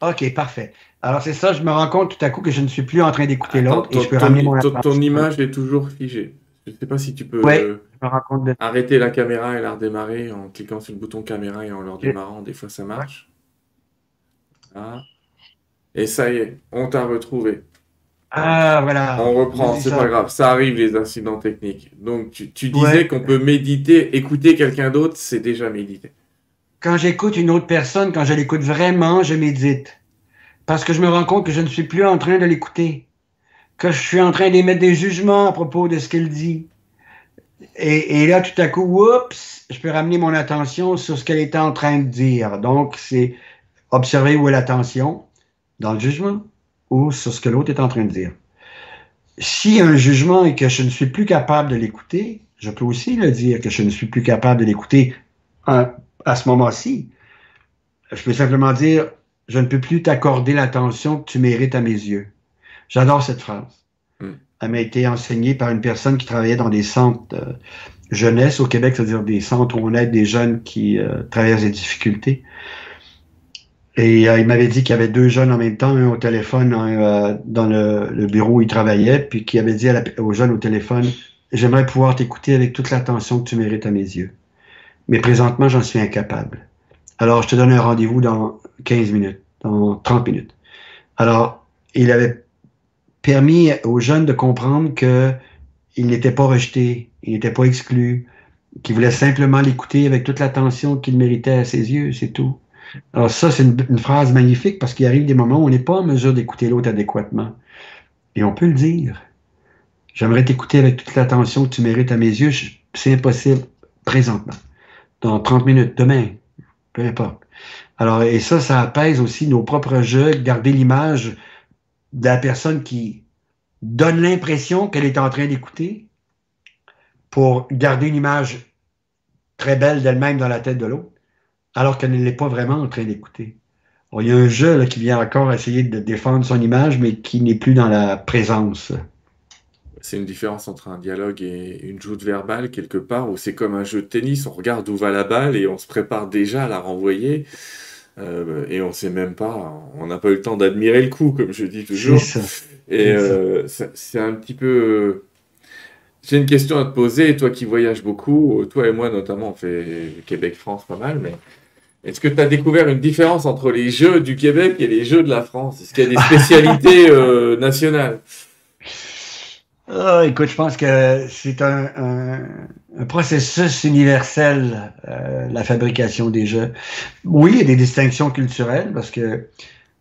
Ok, parfait. Alors c'est ça, je me rends compte tout à coup que je ne suis plus en train d'écouter l'autre et je peux ramener mon ton- image est toujours figée. Je sais pas si tu peux euh, Je me rends compte de arrêter la caméra et la redémarrer en cliquant sur le bouton caméra et en le redémarrant. Des fois, ça marche. Ah. Et ça y est, on t'a retrouvé. Ah, voilà. On reprend, c'est pas grave, ça arrive les incidents techniques. Donc tu, tu disais Ouais. qu'on peut méditer, écouter quelqu'un d'autre, c'est déjà méditer. Quand j'écoute une autre personne, quand je l'écoute vraiment, je médite. Parce que je me rends compte que je ne suis plus en train de l'écouter. Que je suis en train d'émettre des jugements à propos de ce qu'elle dit. Et, et là, tout à coup, oups, je peux ramener mon attention sur ce qu'elle était en train de dire. Donc, c'est observer où est l'attention, dans le jugement, ou sur ce que l'autre est en train de dire. Si un jugement et que je ne suis plus capable de l'écouter, je peux aussi le dire que je ne suis plus capable de l'écouter à, à ce moment-ci. Je peux simplement dire, je ne peux plus t'accorder l'attention que tu mérites à mes yeux. J'adore cette phrase. Mm. Elle m'a été enseignée par une personne qui travaillait dans des centres euh, jeunesse au Québec, c'est-à-dire des centres où on aide des jeunes qui euh, traversent des difficultés. Et euh, il m'avait dit qu'il y avait deux jeunes en même temps, un au téléphone, euh, dans le, bureau où il travaillait, puis qui avait dit aux jeunes au téléphone, j'aimerais pouvoir t'écouter avec toute l'attention que tu mérites à mes yeux. Mais présentement, j'en suis incapable. Alors, je te donne un rendez-vous dans 15 minutes, dans 30 minutes. Alors, il avait permis aux jeunes de comprendre que il n'était pas rejeté, il n'était pas exclu, qu'il voulait simplement l'écouter avec toute l'attention qu'il méritait à ses yeux, c'est tout. Alors ça, c'est une, phrase magnifique parce qu'il arrive des moments où on n'est pas en mesure d'écouter l'autre adéquatement. Et on peut le dire. J'aimerais t'écouter avec toute l'attention que tu mérites à mes yeux. C'est impossible présentement. Dans 30 minutes, demain, peu importe. Alors, et ça, ça apaise aussi nos propres jeux, garder l'image de la personne qui donne l'impression qu'elle est en train d'écouter pour garder une image très belle d'elle-même dans la tête de l'autre, alors qu'elle ne l'est pas vraiment en train d'écouter. il y a un jeu qui vient encore essayer de défendre son image, mais qui n'est plus dans la présence. C'est une différence entre un dialogue et une joute verbale, quelque part, où c'est comme un jeu de tennis, on regarde où va la balle et on se prépare déjà à la renvoyer. Euh, et on sait même pas, on n'a pas eu le temps d'admirer le coup, comme je dis toujours. Et euh, c'est un petit peu. J'ai une question à te poser, toi qui voyages beaucoup, toi et moi notamment, on fait Québec-France pas mal, mais est-ce que tu as découvert une différence entre les jeux du Québec et les jeux de la France? Est-ce qu'il y a des spécialités *laughs* euh, nationales? Ah, écoute, je pense que c'est un, processus universel, euh, la fabrication des jeux. Oui, il y a des distinctions culturelles parce que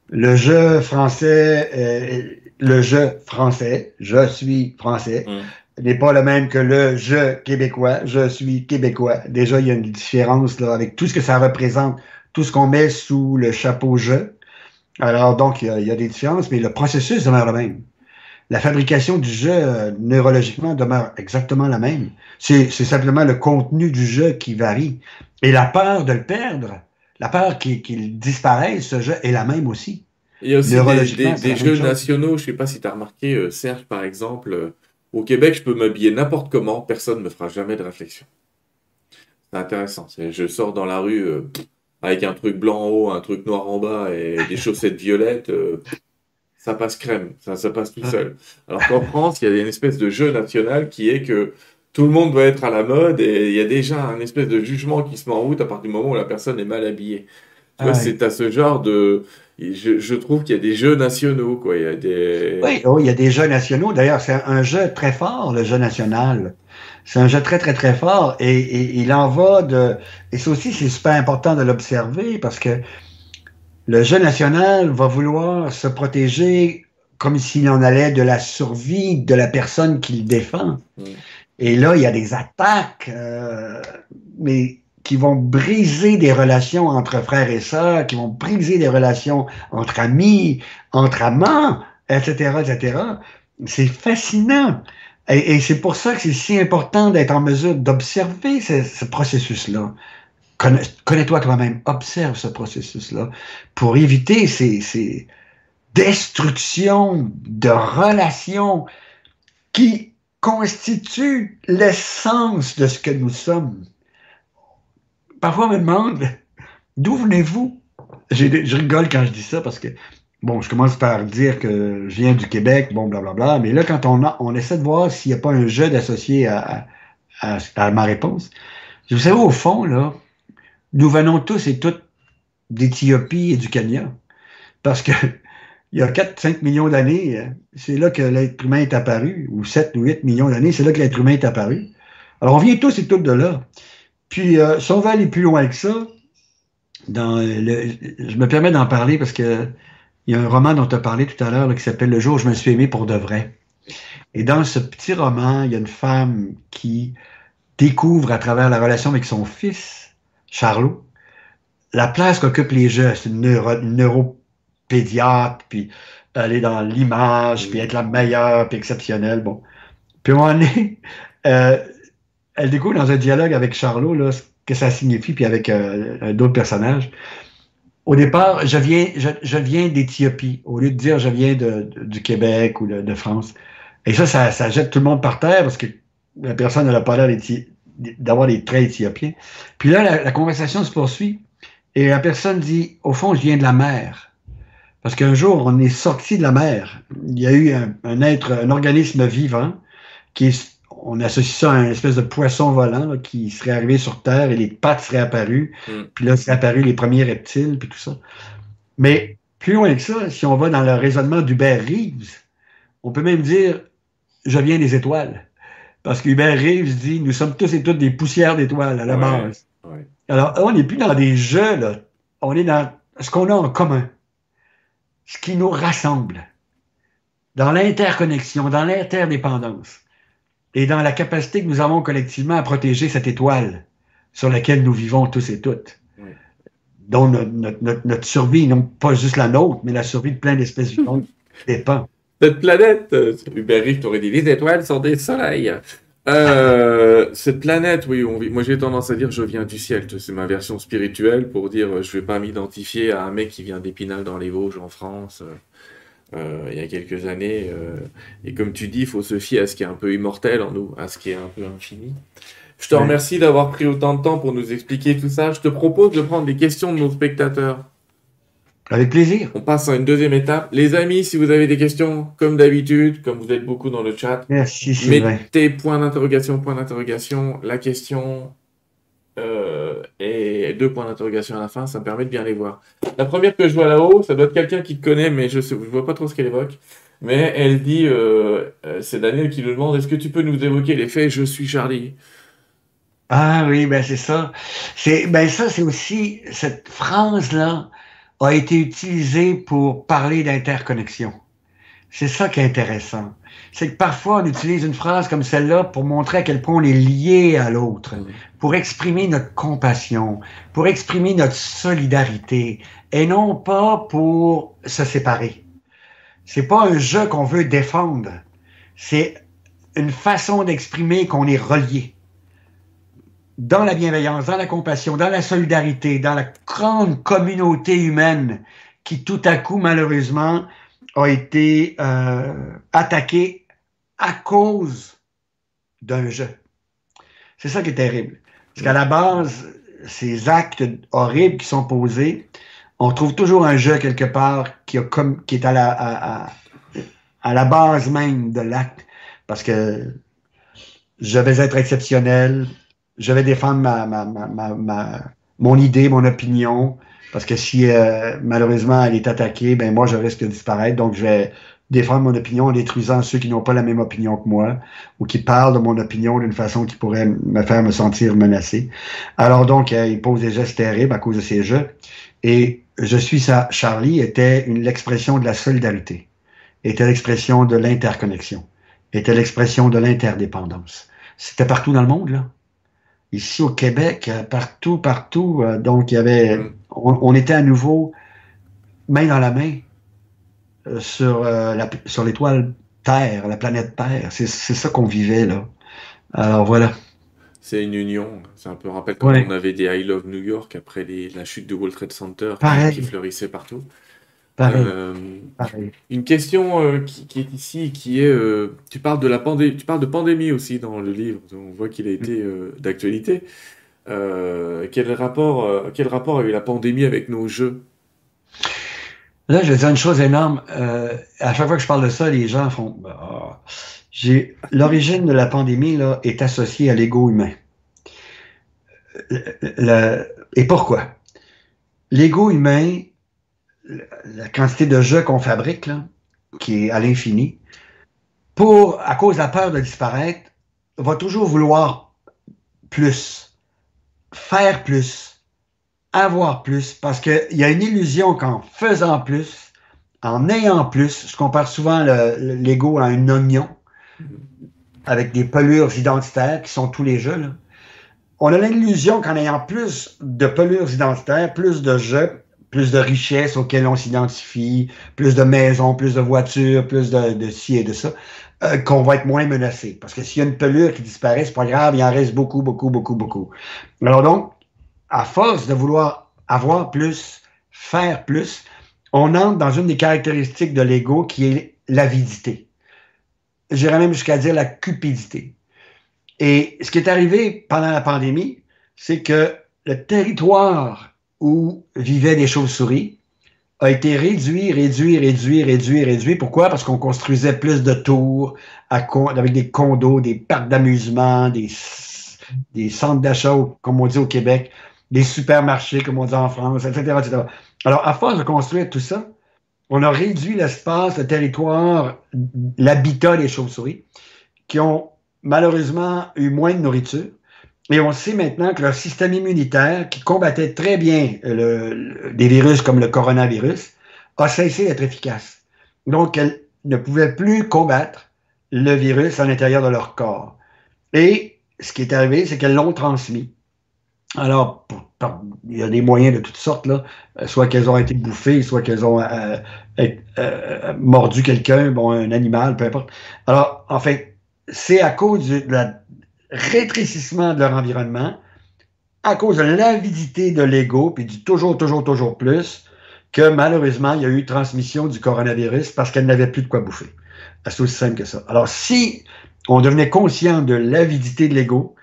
le jeu français, le jeu français, je suis français, mm. N'est pas le même que le jeu québécois, je suis québécois. Déjà, il y a une différence là, avec tout ce que ça représente, tout ce qu'on met sous le chapeau jeu. Alors, donc, il y, a, il y a des différences, mais le processus demeure le même la fabrication du jeu euh, neurologiquement demeure exactement la même. C'est simplement le contenu du jeu qui varie. Et la peur de le perdre, la peur qu'il disparaisse, ce jeu est la même aussi. Il y a aussi des, jeux nationaux, je ne sais pas si tu as remarqué, euh, Serge par exemple, euh, au Québec, je peux m'habiller n'importe comment, personne ne me fera jamais de réflexion. C'est intéressant. Je sors dans la rue avec un truc blanc en haut, un truc noir en bas et des chaussettes violettes ça passe crème, ça, ça passe tout seul. Alors qu'en France, il y a une espèce de jeu national qui est que tout le monde doit être à la mode et il y a déjà un espèce de jugement qui se met en route à partir du moment où la personne est mal habillée. C'est à ce genre de. Je, je trouve qu'il y a des jeux nationaux, quoi. Il y a des. Oui, oh, il y a des jeux nationaux. D'ailleurs, c'est un jeu très fort, le jeu national. C'est un jeu très, très, très fort. Et, et il en va de. Et ça aussi, c'est super important de l'observer parce que le jeu national va vouloir se protéger comme s'il en allait de la survie de la personne qu'il défend. Mm. Et là, il y a des attaques, euh, mais qui vont briser des relations entre frères et sœurs, qui vont briser des relations entre amis, entre amants, etc., etc. C'est fascinant. Et, c'est pour ça que c'est si important d'être en mesure d'observer ce processus-là. Connais-toi toi-même, observe ce processus-là pour éviter ces, destructions de relations qui constituent l'essence de ce que nous sommes. Parfois, on me demande, *laughs* d'où venez-vous? Je rigole quand je dis ça parce que, bon, je commence par dire que je viens du Québec, bon, blablabla, mais là, quand on, on essaie de voir s'il n'y a pas un jeu d'associé à, à, ma réponse, vous savez, au fond, là, nous venons tous et toutes d'Éthiopie et du Kenya. Parce que *laughs* il y a 4-5 millions d'années, euh, c'est là que l'être humain est apparu, ou 7 ou 8 millions d'années, c'est là que l'être humain est apparu. Alors on vient tous et toutes de là. Puis euh, si on va aller plus loin que ça, dans le, je me permets d'en parler parce que il y a un roman dont tu as parlé tout à l'heure qui s'appelle Le jour où je me suis aimé pour de vrai. Et dans ce petit roman, il y a une femme qui découvre à travers la relation avec son fils Charlot, la place qu'occupent les jeux, c'est une, neuropédiatre, puis aller dans l'image, puis être la meilleure, puis exceptionnelle. Bon. Puis à un moment donné, *laughs* euh, elle découvre dans un dialogue avec Charlot là, ce que ça signifie, puis avec euh, d'autres personnages. Au départ, je viens, je, viens d'Éthiopie, au lieu de dire je viens de, du Québec ou de, France. Et ça, ça, jette tout le monde par terre parce que la personne n'a pas l'air d'avoir des traits éthiopiens. Puis là, la, conversation se poursuit et la personne dit, au fond, je viens de la mer. Parce qu'un jour, on est sorti de la mer. Il y a eu un, être, un organisme vivant qui est, on associe ça à une espèce de poisson volant qui serait arrivé sur Terre et les pattes seraient apparues. Mm. Puis là, seraient apparus les premiers reptiles, puis tout ça. Mais plus loin que ça, si on va dans le raisonnement d'Hubert Reeves, on peut même dire, je viens des étoiles. Parce qu'Hubert Reeves dit Nous sommes tous et toutes des poussières d'étoiles à la base. Alors, on n'est plus dans des jeux, là. On est dans ce qu'on a en commun, ce qui nous rassemble, dans l'interconnexion, dans l'interdépendance et dans la capacité que nous avons collectivement à protéger cette étoile sur laquelle nous vivons tous et toutes. Dont notre, survie, non pas juste la nôtre, mais la survie de plein d'espèces vivantes dépend cette planète. Euh, Hubert tu aurais dit les étoiles sont des soleils. Euh, *laughs* cette planète, oui, on moi j'ai tendance à dire je viens du ciel, c'est ma version spirituelle pour dire euh, je vais pas m'identifier à un mec qui vient d'Épinal dans les Vosges en France euh, il y a quelques années. et comme tu dis, il faut se fier à ce qui est un peu immortel en nous, à ce qui est un peu infini. Je te remercie d'avoir pris autant de temps pour nous expliquer tout ça. Je te propose de prendre des questions de nos spectateurs. Avec plaisir. On passe à une deuxième étape. Les amis, si vous avez des questions, comme d'habitude, comme vous êtes beaucoup dans le chat, Merci, mettez point d'interrogation, point d'interrogation, la question euh, et deux points d'interrogation à la fin, ça me permet de bien les voir. La première que je vois là-haut, ça doit être quelqu'un qui te connaît, mais je ne vois pas trop ce qu'elle évoque. Mais elle dit, euh, euh, c'est Daniel qui nous demande, est-ce que tu peux nous évoquer les faits Je suis Charlie? Ah oui, ben c'est ça. C'est ben ça, c'est aussi cette phrase là a été utilisé pour parler d'interconnexion. C'est ça qui est intéressant. C'est que parfois on utilise une phrase comme celle-là pour montrer à quel point on est lié à l'autre, pour exprimer notre compassion, pour exprimer notre solidarité, et non pas pour se séparer. C'est pas un jeu qu'on veut défendre. C'est une façon d'exprimer qu'on est relié dans la bienveillance, dans la compassion, dans la solidarité, dans la grande communauté humaine qui tout à coup, malheureusement, a été euh, attaquée à cause d'un jeu. C'est ça qui est terrible. Parce qu'à la base, ces actes horribles qui sont posés, on trouve toujours un jeu quelque part qui, est à la, base même de l'acte. Parce que je vais être exceptionnel, je vais défendre ma, mon idée, mon opinion, parce que si euh, malheureusement elle est attaquée, ben moi je risque de disparaître. Donc je vais défendre mon opinion en détruisant ceux qui n'ont pas la même opinion que moi ou qui parlent de mon opinion d'une façon qui pourrait me faire me sentir menacé. Alors donc euh, il pose des gestes terribles à cause de ces jeux. Et je suis ça. Charlie était l'expression de la solidarité, était l'expression de l'interconnexion, était l'expression de l'interdépendance. C'était partout dans le monde là ici au Québec, euh, partout, partout. Euh, donc, il y avait, mm. on, était à nouveau main dans la main euh, sur, sur l'étoile Terre, la planète Terre. C'est ça qu'on vivait là. Alors voilà. C'est une union. C'est un peu rappel quand on avait des I Love New York après la chute du World Trade Center qui fleurissait partout. Euh, une question euh, qui, est ici, qui est, euh, tu parles de la pandémie, tu parles de pandémie aussi dans le livre. On voit qu'il a été d'actualité. quel rapport, quel rapport a eu la pandémie avec nos jeux? Là, je vais dire une chose énorme. à chaque fois que je parle de ça, les gens font. J'ai l'origine de la pandémie là est associée à l'ego humain. et pourquoi? L'ego humain la quantité de jeux qu'on fabrique, là, qui est à l'infini, pour, à cause de la peur de disparaître, va toujours vouloir plus, faire plus, avoir plus, parce qu'il y a une illusion qu'en faisant plus, en ayant plus, je compare souvent l'ego à un oignon, avec des pelures identitaires qui sont tous les jeux, là. On a l'illusion qu'en ayant plus de pelures identitaires, plus de jeux, plus de richesses auxquelles on s'identifie, plus de maisons, plus de voitures, plus de, de ci et de ça, euh, qu'on va être moins menacé. Parce que s'il y a une pelure qui disparaît, c'est pas grave, il en reste beaucoup, beaucoup, beaucoup, beaucoup. Alors donc, à force de vouloir avoir plus, faire plus, on entre dans une des caractéristiques de l'ego qui est l'avidité. J'irais même jusqu'à dire la cupidité. Et ce qui est arrivé pendant la pandémie, c'est que le territoire où vivaient des chauves-souris a été réduit, réduit, réduit, réduit, réduit. Pourquoi? Parce qu'on construisait plus de tours avec des condos, des parcs d'amusement, des centres d'achat, comme on dit au Québec, des supermarchés, comme on dit en France, etc., etc. Alors, à force de construire tout ça, on a réduit l'espace, le territoire, l'habitat des chauves-souris, qui ont malheureusement eu moins de nourriture, et on sait maintenant que leur système immunitaire, qui combattait très bien le, des virus comme le coronavirus, a cessé d'être efficace. Donc, elles ne pouvaient plus combattre le virus à l'intérieur de leur corps. Et ce qui est arrivé, c'est qu'elles l'ont transmis. Alors, il y a des moyens de toutes sortes, là. soit qu'elles ont été bouffées, soit qu'elles ont euh, euh, mordu quelqu'un, bon, un animal, peu importe. Alors, en fait, c'est à cause du rétrécissement de leur environnement, à cause de l'avidité de l'ego, puis du toujours, toujours, toujours plus, que malheureusement, il y a eu transmission du coronavirus parce qu'elle n'avait plus de quoi bouffer. C'est aussi simple que ça. Alors, si on devenait conscient de l'avidité de l'ego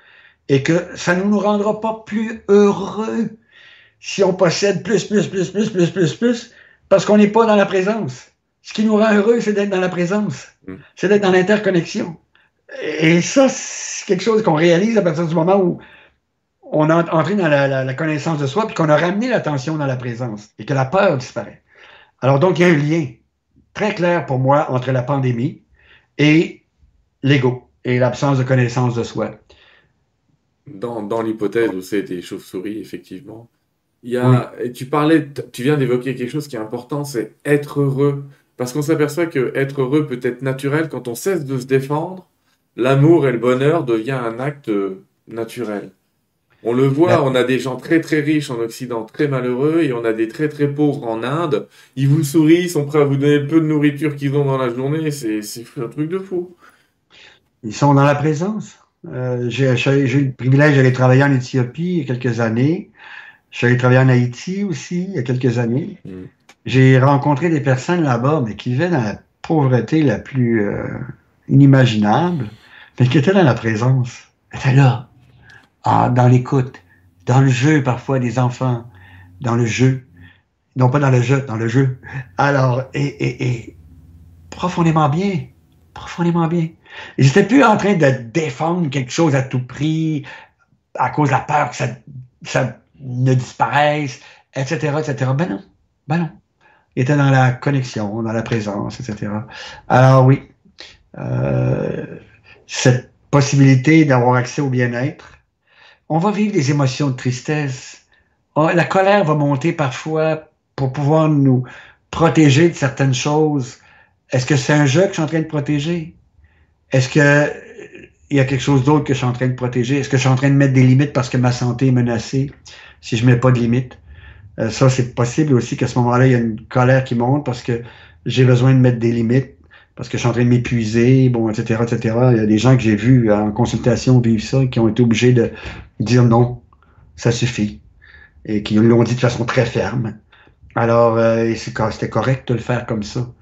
et que ça ne nous rendra pas plus heureux si on possède plus, plus, plus, plus, plus, plus, plus, parce qu'on n'est pas dans la présence. Ce qui nous rend heureux, c'est d'être dans la présence. Mm. C'est d'être dans l'interconnexion. Et ça, c'est quelque chose qu'on réalise à partir du moment où on a entré dans la, connaissance de soi, puis qu'on a ramené l'attention dans la présence, et que la peur disparaît. Alors donc, il y a un lien très clair pour moi entre la pandémie et l'ego, et l'absence de connaissance de soi. Dans, dans l'hypothèse où c'est des chauves-souris, effectivement, il y a, tu parlais, tu viens d'évoquer quelque chose qui est important, c'est être heureux. Parce qu'on s'aperçoit que être heureux peut être naturel quand on cesse de se défendre. L'amour et le bonheur devient un acte naturel. On le voit, on a des gens très très riches en Occident, très malheureux, et on a des très très pauvres en Inde. Ils vous sourient, ils sont prêts à vous donner le peu de nourriture qu'ils ont dans la journée. C'est un truc de fou. Ils sont dans la présence. Euh, j'ai eu le privilège d'aller travailler en Éthiopie il y a quelques années. Je suis allé travailler en Haïti aussi il y a quelques années. Mm. J'ai rencontré des personnes là-bas, mais qui vivaient dans la pauvreté la plus euh, inimaginable, mais qui étaient dans la présence. étaient là, ah, dans l'écoute, dans le jeu parfois des enfants, dans le jeu. Non pas dans le jeu, dans le jeu. Alors, et, et, et profondément bien, profondément bien. N'étaient plus en train de défendre quelque chose à tout prix à cause de la peur que ça, ne disparaissent, etc., etc. Ben non, ben non. Il était dans la connexion, dans la présence, etc. Alors oui, euh, cette possibilité d'avoir accès au bien-être, on va vivre des émotions de tristesse. Oh, la colère va monter parfois pour pouvoir nous protéger de certaines choses. Est-ce que c'est un jeu que je suis en train de protéger? Est-ce que il y a quelque chose d'autre que je suis en train de protéger? Est-ce que je suis en train de mettre des limites parce que ma santé est menacée? si je mets pas de limite. Euh, ça, c'est possible aussi qu'à ce moment-là, il y a une colère qui monte parce que j'ai besoin de mettre des limites, parce que je suis en train de m'épuiser, bon, etc., etc. Il y a des gens que j'ai vus en consultation vivre ça, qui ont été obligés de dire non, ça suffit, et qui l'ont dit de façon très ferme. Alors, euh, c'était correct de le faire comme ça.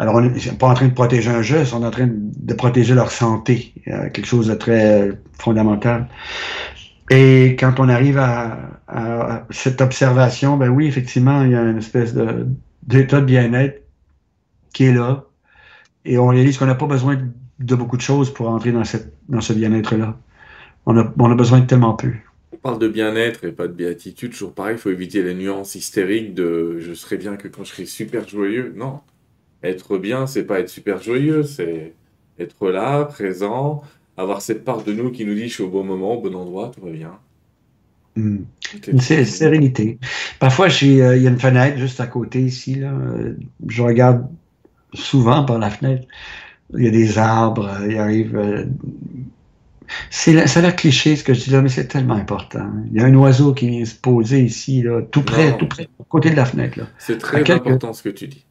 Alors, on n'est pas en train de protéger un jeu, on est en train de protéger leur santé, euh, quelque chose de très fondamental. Et quand on arrive à, cette observation, ben oui, effectivement, il y a une espèce d'état de, bien-être qui est là. Et on réalise qu'on n'a pas besoin de beaucoup de choses pour entrer dans, ce bien-être-là. On a, on a besoin de tellement peu. On parle de bien-être et pas de béatitude. Toujours pareil, il faut éviter les nuances hystériques de je serai bien que quand je serai super joyeux. Non. Être bien, c'est pas être super joyeux, c'est être là, présent, avoir cette part de nous qui nous dit je suis au bon moment, au bon endroit, tout va bien. Hmm. Une sérénité. Parfois, euh, il y a une fenêtre juste à côté ici. Là. Je regarde souvent par la fenêtre. Il y a des arbres, il arrive. Euh, c'est ça a l'air cliché ce que je dis là, mais c'est tellement important. Il y a un oiseau qui vient se poser ici, là, tout près, tout près, à côté de la fenêtre. C'est très important ce que tu dis.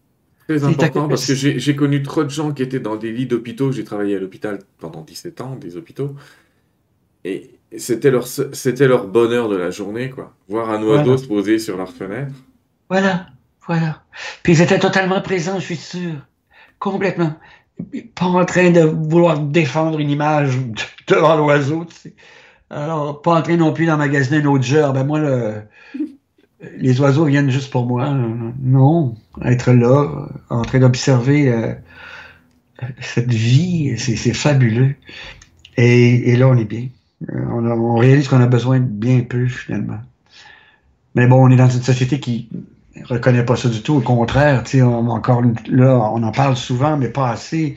Très important parce que j'ai connu trop de gens qui étaient dans des lits d'hôpitaux. J'ai travaillé à l'hôpital pendant 17 ans, des hôpitaux. Et c'était leur, c'était leur bonheur de la journée, quoi. Voir un oiseau se poser sur leur fenêtre. Voilà, voilà. Puis ils étaient totalement présents, je suis sûr. Complètement. Pas en train de vouloir défendre une image devant l'oiseau, tu sais. Alors, pas en train non plus d'emmagasiner un autre genre. Ben moi, le, les oiseaux viennent juste pour moi. Non, être là, en train d'observer euh, cette vie, c'est fabuleux. Et, là, on est bien. Euh, on, réalise qu'on a besoin de bien peu, finalement. Mais bon, on est dans une société qui reconnaît pas ça du tout. Au contraire, on, encore là, on en parle souvent, mais pas assez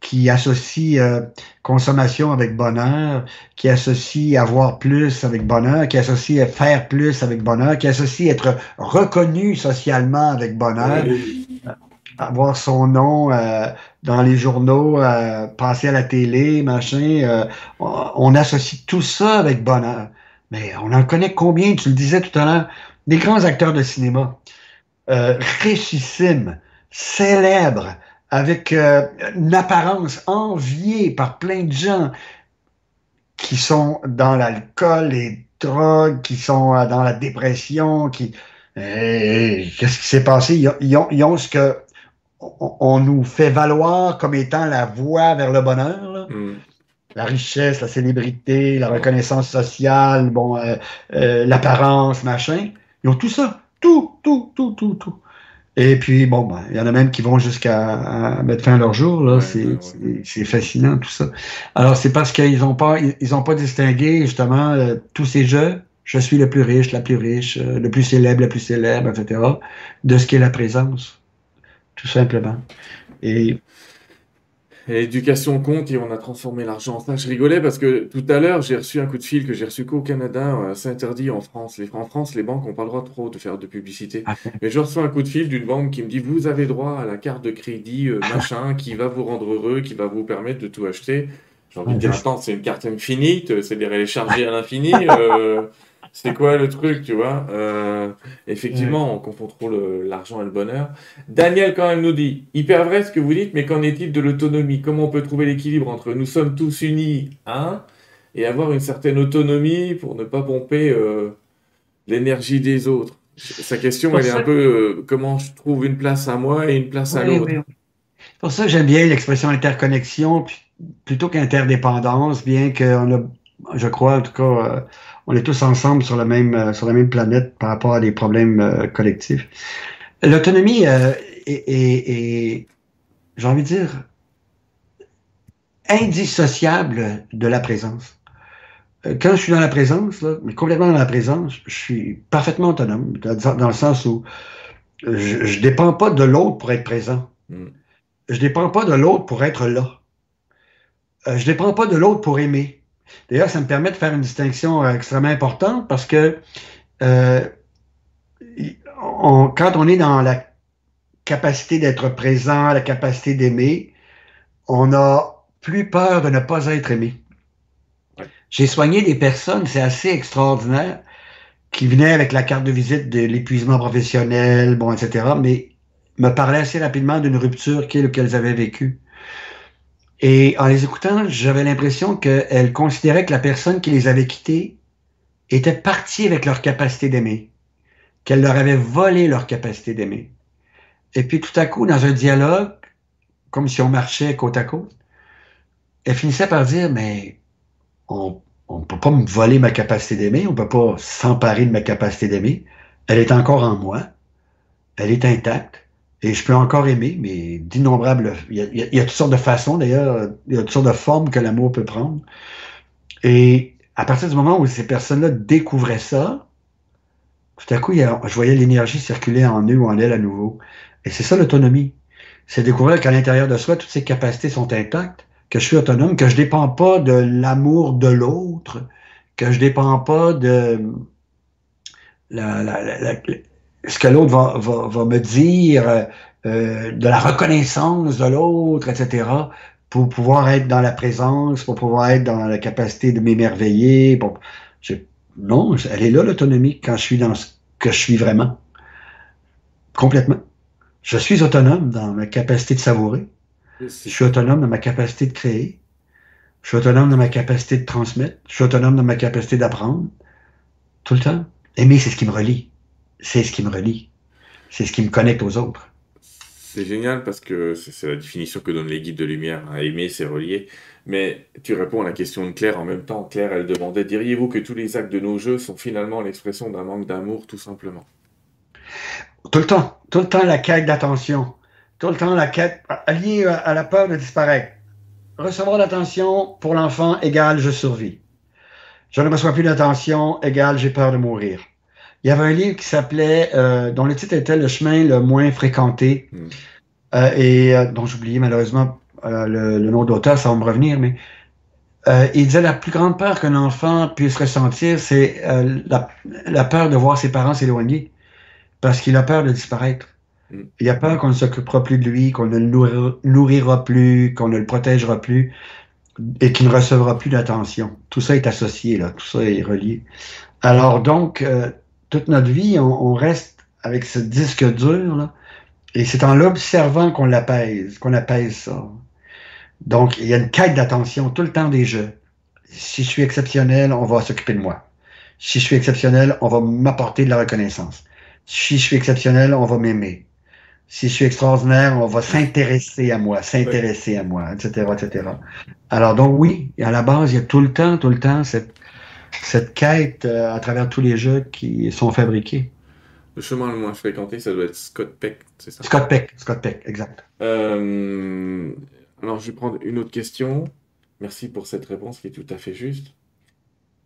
qui associe euh, consommation avec bonheur, qui associe avoir plus avec bonheur, qui associe faire plus avec bonheur, qui associe être reconnu socialement avec bonheur, avoir son nom euh, dans les journaux, euh, passer à la télé, machin. on associe tout ça avec bonheur. Mais on en connaît combien, tu le disais tout à l'heure, des grands acteurs de cinéma, richissimes, célèbres, avec euh, une apparence enviée par plein de gens qui sont dans l'alcool et drogue, qui sont euh, dans la dépression, qui... Qu'est-ce qui s'est passé? Ils ont, ils ont, ce que on, nous fait valoir comme étant la voie vers le bonheur. Mm. La richesse, la célébrité, la reconnaissance sociale, bon, euh, euh, l'apparence, machin. Ils ont tout ça. Tout, tout, tout, tout, tout. Et puis, bon, ben, il y en a même qui vont jusqu'à mettre fin à leur jour. Là. c'est, fascinant, tout ça. Alors, c'est parce qu'ils n'ont pas, ils ont pas distingué, justement, euh, tous ces jeux. Je suis le plus riche, la plus riche, le plus célèbre, la plus célèbre, etc., de ce qu'est la présence tout simplement. Et L'éducation compte et on a transformé l'argent en ça. Je rigolais parce que tout à l'heure, j'ai reçu un coup de fil que j'ai reçu qu'au Canada. Euh, c'est interdit en France. Les, en France, les banques n'ont pas le droit trop de faire de publicité. Ah. Mais je reçois un coup de fil d'une banque qui me dit Vous avez droit à la carte de crédit, euh, machin, qui va vous rendre heureux, qui va vous permettre de tout acheter. J'ai envie de dire Attends, c'est une carte infinite, c'est-à-dire elle est chargée à l'infini. Euh, *laughs* c'est quoi le truc, tu vois euh, Effectivement, on confond trop l'argent et le bonheur. Daniel, quand même, nous dit hyper vrai ce que vous dites, mais qu'en est-il de l'autonomie? Comment on peut trouver l'équilibre entre nous sommes tous unis, hein, et avoir une certaine autonomie pour ne pas pomper euh, l'énergie des autres? Sa question, elle est un peu euh, comment je trouve une place à moi et une place à l'autre? Pour ça, j'aime bien l'expression interconnexion plutôt qu'interdépendance, bien qu'on a, je crois, en tout cas on est tous ensemble sur la même, euh, sur la même planète par rapport à des problèmes euh, collectifs. L'autonomie euh, est, j'ai envie de dire, indissociable de la présence. Quand je suis dans la présence, mais complètement dans la présence, je suis parfaitement autonome, dans, le sens où je ne dépends pas de l'autre pour être présent. Mm. Je ne dépends pas de l'autre pour être là. je ne dépends pas de l'autre pour aimer. D'ailleurs, ça me permet de faire une distinction euh, extrêmement importante parce que euh, quand on est dans la capacité d'être présent, la capacité d'aimer, on a plus peur de ne pas être aimé. J'ai soigné des personnes, c'est assez extraordinaire, qui venaient avec la carte de visite de l'épuisement professionnel, bon, etc., mais me parlaient assez rapidement d'une rupture qu'elles avaient vécue. Et en les écoutant, j'avais l'impression qu'elles considéraient que la personne qui les avait quittés était partie avec leur capacité d'aimer, qu'elle leur avait volé leur capacité d'aimer. Et puis tout à coup, dans un dialogue, comme si on marchait côte à côte, elle finissait par dire, mais on ne peut pas me voler ma capacité d'aimer, on ne peut pas s'emparer de ma capacité d'aimer. Elle est encore en moi, elle est intacte, et je peux encore aimer, mais d'innombrables. Il, y a toutes sortes de façons, d'ailleurs, il y a toutes sortes de formes que l'amour peut prendre. Et à partir du moment où ces personnes-là découvraient ça, tout à coup, je voyais l'énergie circuler en eux ou en elles à nouveau. Et c'est ça l'autonomie. C'est découvrir qu'à l'intérieur de soi, toutes ces capacités sont intactes, que je suis autonome, que je dépends pas de l'amour de l'autre, que je dépends pas de la, la, la, ce que l'autre va, va, va, me dire, euh, de la reconnaissance de l'autre, etc., pour pouvoir être dans la présence, pour pouvoir être dans la capacité de m'émerveiller. Bon, non, elle est là l'autonomie quand je suis dans ce que je suis vraiment. Complètement. Je suis autonome dans ma capacité de savourer. Je suis autonome dans ma capacité de créer. Je suis autonome dans ma capacité de transmettre. Je suis autonome dans ma capacité d'apprendre. Tout le temps. Aimer, c'est ce qui me relie c'est ce qui me relie. C'est ce qui me connecte aux autres. C'est génial parce que c'est la définition que donnent les guides de lumière. Aimer, c'est relier. Mais tu réponds à la question de Claire en même temps. Claire, elle demandait Diriez-vous que tous les actes de nos jeux sont finalement l'expression d'un manque d'amour, tout simplement? Tout le temps. Tout le temps, la quête d'attention. Tout le temps, la quête liée à la peur de disparaître. Recevoir l'attention pour l'enfant égale je survis. Je ne reçois plus d'attention égale j'ai peur de mourir il y avait un livre qui s'appelait, euh, dont le titre était Le chemin le moins fréquenté, hmm. euh, et euh, dont j'oubliais malheureusement le, nom d'auteur, ça va me revenir, mais il disait la plus grande peur qu'un enfant puisse ressentir, c'est la, peur de voir ses parents s'éloigner, parce qu'il a peur de disparaître. Hmm. Il a peur qu'on ne s'occupera plus de lui, qu'on ne le nourrira plus, qu'on ne le protégera plus, et qu'il ne recevra plus d'attention. Tout ça est associé, là, tout ça est relié. Alors donc, toute notre vie, on, reste avec ce disque dur là, Et c'est en l'observant qu'on l'apaise, qu'on apaise ça. Donc, il y a une quête d'attention tout le temps des jeux. Si je suis exceptionnel, on va s'occuper de moi. Si je suis exceptionnel, on va m'apporter de la reconnaissance. Si je suis exceptionnel, on va m'aimer. Si je suis extraordinaire, on va s'intéresser à moi, s'intéresser à moi, etc., etc. Alors donc oui, à la base, il y a tout le temps, tout le temps cette, cette quête euh, à travers tous les jeux qui sont fabriqués. Le chemin le moins fréquenté, ça doit être Scott Peck, c'est ça? Scott Peck, Scott Peck, exact. Euh, alors je vais prendre une autre question. Merci pour cette réponse qui est tout à fait juste.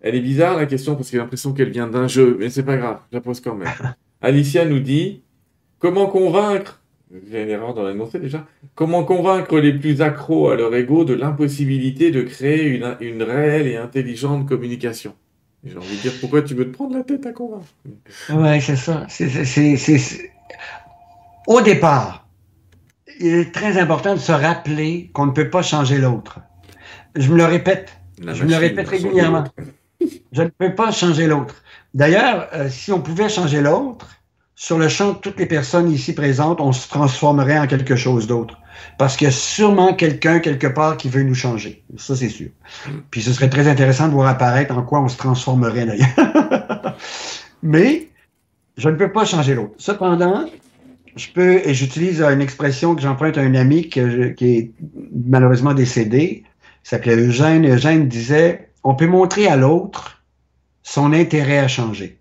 Elle est bizarre la question parce que j'ai l'impression qu'elle vient d'un jeu, mais c'est pas grave, je la pose quand même. *laughs* Alicia nous dit Comment convaincre J'ai une erreur dans l'annoncer déjà. Comment convaincre les plus accros à leur ego de l'impossibilité de créer une, une réelle et intelligente communication? J'ai envie de dire pourquoi tu veux te prendre la tête à convaincre? Ouais, c'est ça. Au départ, il est très important de se rappeler qu'on ne peut pas changer l'autre. Je me le répète. La je me le répète régulièrement. Je ne peux pas changer l'autre. D'ailleurs, euh, si on pouvait changer l'autre, sur le champ toutes les personnes ici présentes, on se transformerait en quelque chose d'autre. Parce qu'il y a sûrement quelqu'un quelque part qui veut nous changer. Ça, c'est sûr. Puis ce serait très intéressant de voir apparaître en quoi on se transformerait d'ailleurs. *laughs* Mais je ne peux pas changer l'autre. Cependant, je peux, et j'utilise une expression que j'emprunte à un ami qui est malheureusement décédé, il s'appelait Eugène. Eugène disait, on peut montrer à l'autre son intérêt à changer.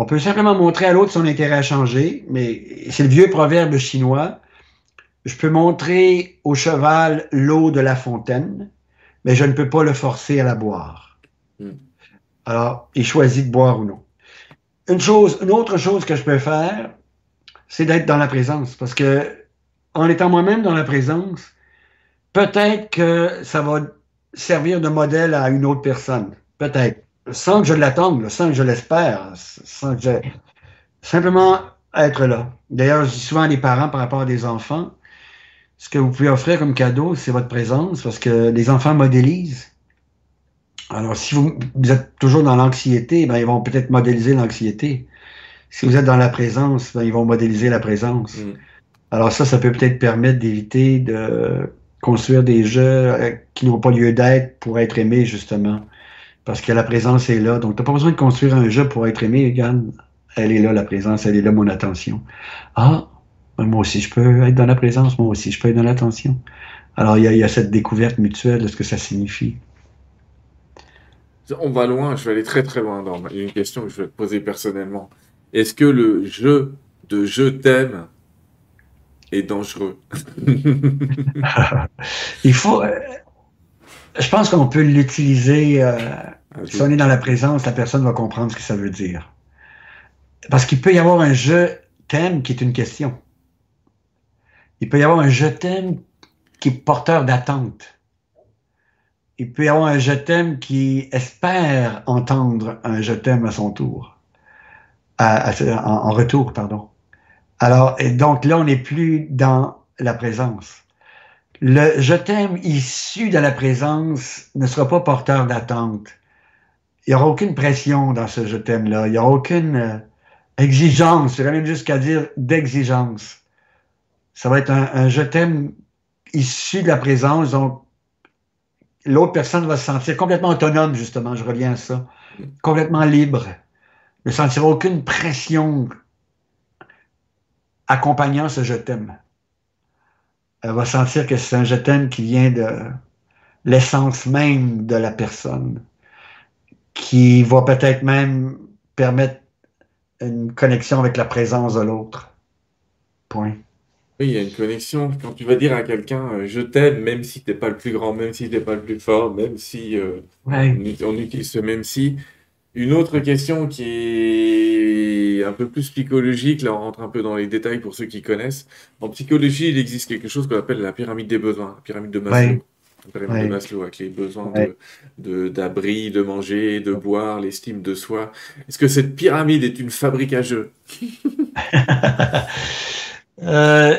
On peut simplement montrer à l'autre son intérêt à changer, mais c'est le vieux proverbe chinois. Je peux montrer au cheval l'eau de la fontaine, mais je ne peux pas le forcer à la boire. Hmm. Alors, il choisit de boire ou non. Une chose, une autre chose que je peux faire, c'est d'être dans la présence, parce que en étant moi-même dans la présence, peut-être que ça va servir de modèle à une autre personne. Peut-être. Sans que je l'attende, sans que je l'espère, sans que je... Simplement être là. D'ailleurs, je dis souvent à des parents par rapport à des enfants, ce que vous pouvez offrir comme cadeau, c'est votre présence, parce que les enfants modélisent. Alors, si vous, vous êtes toujours dans l'anxiété, ben, ils vont peut-être modéliser l'anxiété. Si vous êtes dans la présence, ben, ils vont modéliser la présence. Mm. Alors ça, ça peut peut-être permettre d'éviter de construire des jeux euh, qui n'ont pas lieu d'être pour être aimés, justement. Parce que la présence est là. Donc, tu n'as pas besoin de construire un jeu pour être aimé. Regarde, elle est là, la présence, elle est là, mon attention. Ah, moi aussi, je peux être dans la présence, moi aussi, je peux être dans l'attention. Alors, il y, a, il y a cette découverte mutuelle de ce que ça signifie. On va loin, je vais aller très très loin dans une question que je vais te poser personnellement. Est-ce que le jeu de je t'aime est dangereux? *laughs* Il faut... je pense qu'on peut l'utiliser... euh, Si on est dans la présence, la personne va comprendre ce que ça veut dire. Parce qu'il peut y avoir un je t'aime qui est une question. Il peut y avoir un je t'aime qui est porteur d'attente. Il peut y avoir un je t'aime qui espère entendre un je t'aime à son tour. À- à- en, en retour, pardon. Alors, et donc là, on n'est plus dans la présence. Le je t'aime issu de la présence ne sera pas porteur d'attente. Il n'y aura aucune pression dans ce je t'aime-là. Il n'y aura aucune euh, exigence, j'irais même jusqu'à dire d'exigence. Ça va être un, un je t'aime issu de la présence, donc l'autre personne va se sentir complètement autonome, justement, je reviens à ça, complètement libre, ne sentira aucune pression accompagnant ce je t'aime. Elle va sentir que c'est un je t'aime qui vient de l'essence même de la personne, qui va peut-être même permettre une connexion avec la présence de l'autre. Point. Oui, il y a une connexion. Quand tu vas dire à quelqu'un euh, je t'aime, même si t'es pas le plus grand, même si t'es pas le plus fort, même si euh, Ouais. on, on utilise ce même si. Une autre question qui est un peu plus psychologique, là on rentre un peu dans les détails pour ceux qui connaissent. En psychologie, il existe quelque chose qu'on appelle la pyramide des besoins, la pyramide de Maslow. Ouais. La pyramide de. Maslow avec les besoins Ouais. de, de- d'abri, de manger, de boire, l'estime de soi. Est-ce que cette pyramide est une fabrique à jeux? *laughs* Euh,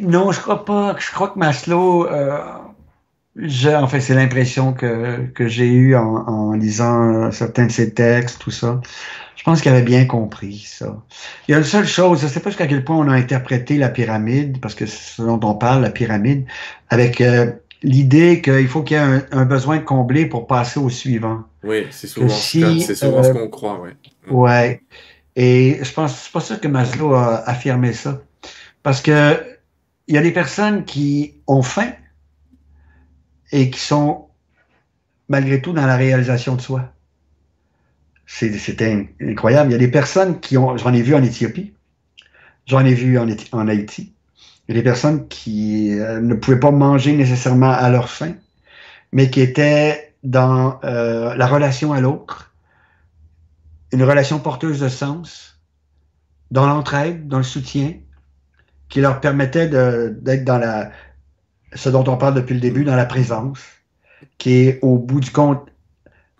non, je crois pas. Je crois que Maslow, euh, Je, en fait, c'est l'impression que, que j'ai eue en, en lisant euh, certains de ses textes, tout ça. Je pense qu'il avait bien compris ça. Il y a une seule chose, je ne sais pas jusqu'à quel point on a interprété la pyramide, parce que c'est ce dont on parle, la pyramide, avec euh, l'idée qu'il faut qu'il y ait un, un, besoin de combler pour passer au suivant. Oui, c'est souvent, si, c'est souvent euh, ce qu'on croit, oui. Ouais. Et je pense, c'est pas sûr que Maslow a affirmé ça. Parce que il y a des personnes qui ont faim et qui sont malgré tout dans la réalisation de soi. C'est incroyable. Il y a des personnes qui ont, j'en ai vu en Éthiopie, j'en ai vu en, en, Haïti. Il y a des personnes qui euh, ne pouvaient pas manger nécessairement à leur faim, mais qui étaient dans euh, la relation à l'autre, une relation porteuse de sens, dans l'entraide, dans le soutien, qui leur permettait d'être dans la, ce dont on parle depuis le début, dans la présence, qui est au bout du compte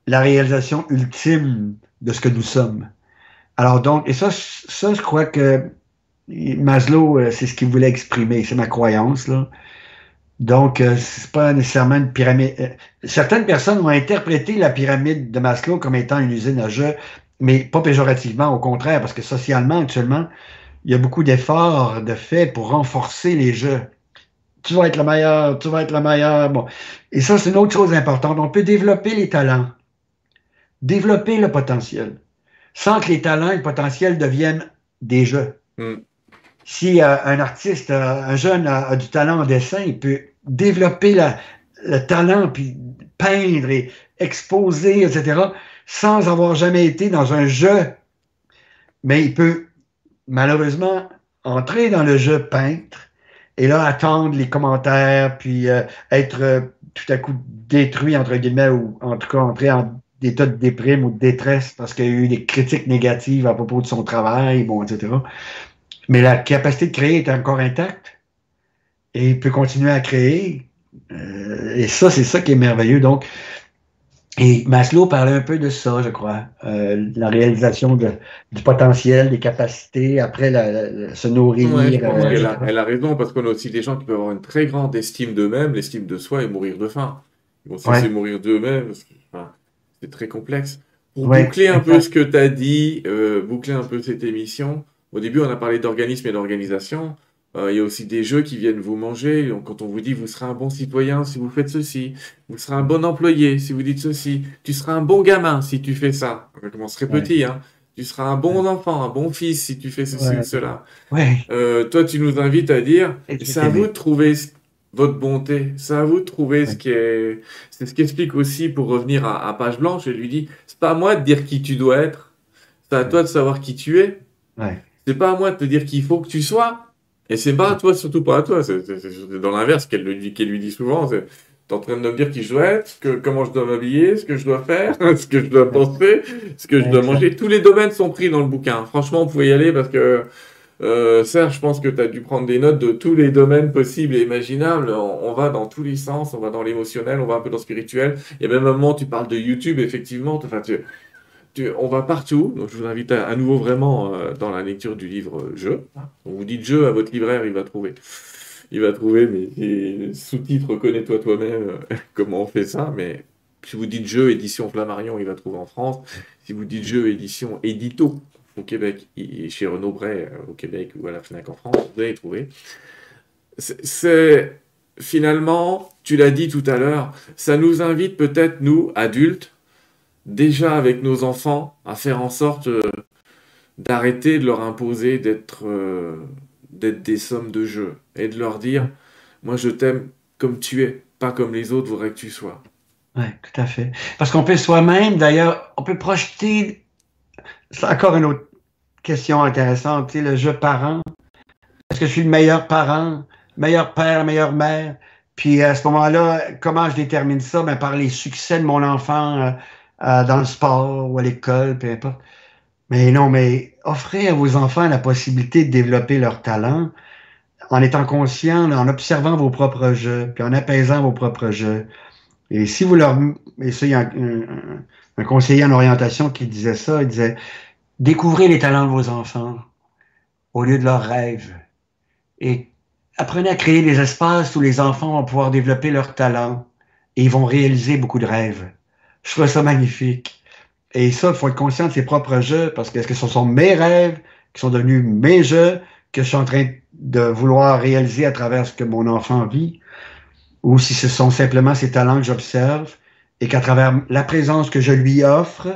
la réalisation ultime de ce que nous sommes. Alors donc, et ça, ça je crois que Maslow, euh, c'est ce qu'il voulait exprimer, c'est ma croyance là. Donc, euh, c'est pas nécessairement une pyramide. Euh, certaines personnes ont interprété la pyramide de Maslow comme étant une usine à jeu, mais pas péjorativement, au contraire, parce que socialement, actuellement, il y a beaucoup d'efforts de fait pour renforcer les jeux tu vas être le meilleur, tu vas être le meilleur. Bon. Et ça, c'est une autre chose importante. On peut développer les talents, développer le potentiel, sans que les talents et le potentiel deviennent des jeux. Mm. Si euh, un artiste, euh, un jeune a, du talent en dessin, il peut développer le talent, puis peindre et exposer, etc., sans avoir jamais été dans un jeu. Mais il peut malheureusement entrer dans le jeu peintre et là, attendre les commentaires, puis euh, être euh, tout à coup détruit, entre guillemets, ou en tout cas entrer en état de déprime ou de détresse parce qu'il y a eu des critiques négatives à propos de son travail, bon, etc. Mais la capacité de créer est encore intacte et il peut continuer à créer. Euh, et ça, c'est ça qui est merveilleux. Donc, et Maslow parlait un peu de ça, je crois, euh, la réalisation de, du potentiel, des capacités, après la, se nourrir. Euh, elle, a, raison, parce qu'on a aussi des gens qui peuvent avoir une très grande estime d'eux-mêmes, l'estime de soi et mourir de faim. Ils vont cesser mourir d'eux-mêmes, enfin, c'est très complexe. Pour boucler un peu ce que tu as dit, euh, boucler un peu cette émission, au début on a parlé d'organisme et d'organisation. Euh, il y a aussi des jeux qui viennent vous manger. Donc, quand on vous dit vous serez un bon citoyen si vous faites ceci, vous serez un bon employé si vous dites ceci, tu seras un bon gamin si tu fais ça. On commencerait petit, hein. Tu seras un bon enfant, un bon fils si tu fais ceci ou cela. Euh, toi, tu nous invites à dire, c'est à vous de trouver votre bonté, c'est à vous de trouver ce qui est. C'est ce qui explique aussi pour revenir à, page blanche. Je lui dis, c'est pas à moi de dire qui tu dois être, c'est à toi de savoir qui tu es. C'est pas à moi de te dire qu'il faut que tu sois, et c'est pas à toi, surtout pas à toi. C'est dans l'inverse qu'elle lui, qu lui dit souvent. T'es en train de me dire qui je dois être, que, comment je dois m'habiller, ce que je dois faire, *laughs* ce que je dois penser, ce que je dois manger. Tous les domaines sont pris dans le bouquin. Franchement, vous pouvez y aller parce que euh, Serge, je pense que tu as dû prendre des notes de tous les domaines possibles et imaginables. On, va dans tous les sens, on va dans l'émotionnel, on va un peu dans le spirituel. A même un moment, tu parles de YouTube, effectivement. Enfin, tu, on va partout. Donc, je vous invite à, nouveau vraiment euh, dans la lecture du livre euh, Jeu. On vous dit Jeu à votre libraire, il va trouver. Il va trouver, mais sous-titres, connais-toi toi-même euh, *laughs* comment on fait ça. Mais si vous dites Jeu, édition Flammarion, il va trouver en France. Si vous dites Jeu, édition Édito au Québec, et chez Renaud Bray au Québec ou à la FNAC en France, vous allez trouver. C'est finalement, tu l'as dit tout à l'heure, ça nous invite peut-être, nous, adultes, déjà avec nos enfants à faire en sorte euh, d'arrêter de leur imposer d'être euh, d'être des sommes de jeu et de leur dire moi je t'aime comme tu es, pas comme les autres voudraient que tu sois. Oui, tout à fait. Parce qu'on peut soi-même, d'ailleurs, on peut projeter. C'est encore une autre question intéressante, le jeu parent. Est-ce que je suis le meilleur parent, meilleur père, meilleure mère? Puis à ce moment-là, comment je détermine ça? Ben, par les succès de mon enfant euh, dans le sport ou à l'école, peu importe. Mais non, mais offrez à vos enfants la possibilité de développer leur talent en étant conscient, en observant vos propres jeux, puis en apaisant vos propres jeux. Et si vous leur... Et ça, il y a un, un, conseiller en orientation qui disait ça, il disait, découvrez les talents de vos enfants au lieu de leurs rêves. Et apprenez à créer des espaces où les enfants vont pouvoir développer leurs talents et ils vont réaliser beaucoup de rêves. Je trouve ça magnifique. Et ça, il faut être conscient de ses propres jeux, parce que est-ce que ce sont mes rêves qui sont devenus mes jeux que je suis en train de vouloir réaliser à travers ce que mon enfant vit, ou si ce sont simplement ses talents que j'observe et qu'à travers la présence que je lui offre,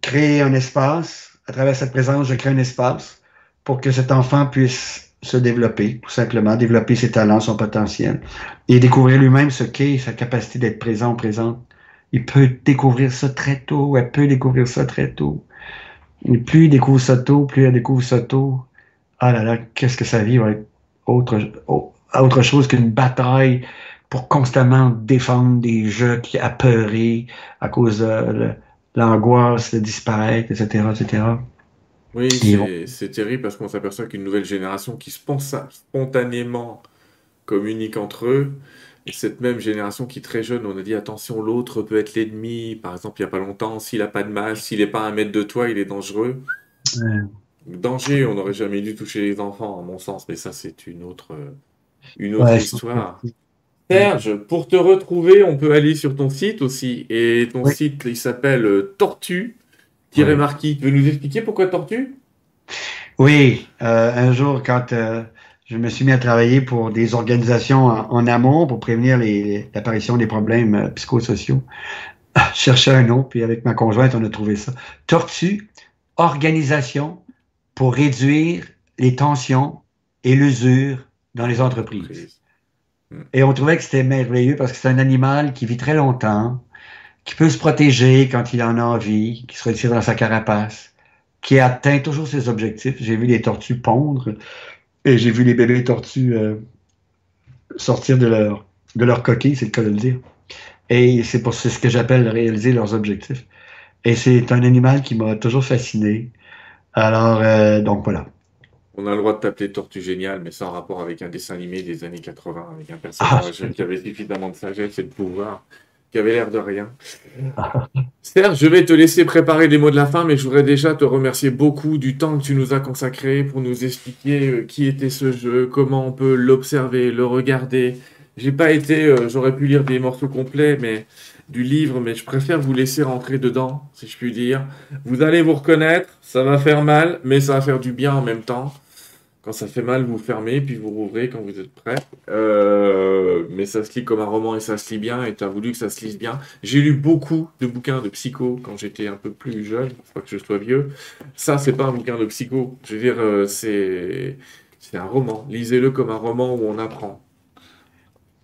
créer un espace, à travers cette présence, je crée un espace pour que cet enfant puisse se développer, tout simplement, développer ses talents, son potentiel, et découvrir lui-même ce qu'est sa capacité d'être présent ou présente. Il peut découvrir ça très tôt, elle peut découvrir ça très tôt. Et plus il découvre ça tôt, plus elle découvre ça tôt, ah là là, qu'est-ce que sa vie va être autre, autre chose qu'une bataille pour constamment défendre des jeux qui apeurés à cause de l'angoisse de disparaître, etc., etc. Oui, c'est terrible parce qu'on s'aperçoit qu'une nouvelle génération qui spontanément communique entre eux, et cette même génération qui très jeune, on a dit attention, l'autre peut être l'ennemi. Par exemple, il n'y a pas longtemps, s'il n'a pas de mal, s'il n'est pas un mètre de toi, il est dangereux. Danger, on n'aurait jamais dû toucher les enfants, à mon sens, mais ça, c'est une autre, une autre histoire. Serge, pour te retrouver, on peut aller sur ton site aussi. Et ton site, il s'appelle euh, Tortue. Thierry Marquis, tu veux nous expliquer pourquoi Tortue? Oui, euh, un jour, quand euh, je me suis mis à travailler pour des organisations en, amont pour prévenir l'apparition des problèmes euh, psychosociaux. *laughs* Je cherchais un nom, puis avec ma conjointe, on a trouvé ça. Tortue, organisation pour réduire les tensions et l'usure dans les entreprises. Et on trouvait que c'était merveilleux parce que c'est un animal qui vit très longtemps, qui peut se protéger quand il en a envie, qui se retire dans sa carapace, qui atteint toujours ses objectifs. J'ai vu les tortues pondre. Et j'ai vu les bébés tortues euh, sortir de leur, de leur coquille, c'est le cas de le dire. Et c'est pour ce que j'appelle réaliser leurs objectifs. Et c'est un animal qui m'a toujours fasciné. Alors, euh, donc voilà. On a le droit de t'appeler Tortue Génial, mais sans rapport avec un dessin animé des années 80, avec un personnage ah, qui avait suffisamment de sagesse et de pouvoir qui avait l'air de rien. Serge, je vais te laisser préparer les mots de la fin, mais je voudrais déjà te remercier beaucoup du temps que tu nous as consacré pour nous expliquer euh, qui était ce jeu, comment on peut l'observer, le regarder. J'ai pas été, euh, j'aurais pu lire des morceaux complets, mais du livre, mais je préfère vous laisser rentrer dedans, si je puis dire. Vous allez vous reconnaître, ça va faire mal, mais ça va faire du bien en même temps. Quand ça fait mal, vous fermez, puis vous rouvrez quand vous êtes prêt. Euh, mais ça se lit comme un roman et ça se lit bien, et tu as voulu que ça se lise bien. J'ai lu beaucoup de bouquins de psycho quand j'étais un peu plus jeune, pas que je sois vieux. Ça, c'est pas un bouquin de psycho. Je veux dire, euh, c'est, c'est un roman. Lisez-le comme un roman où on apprend.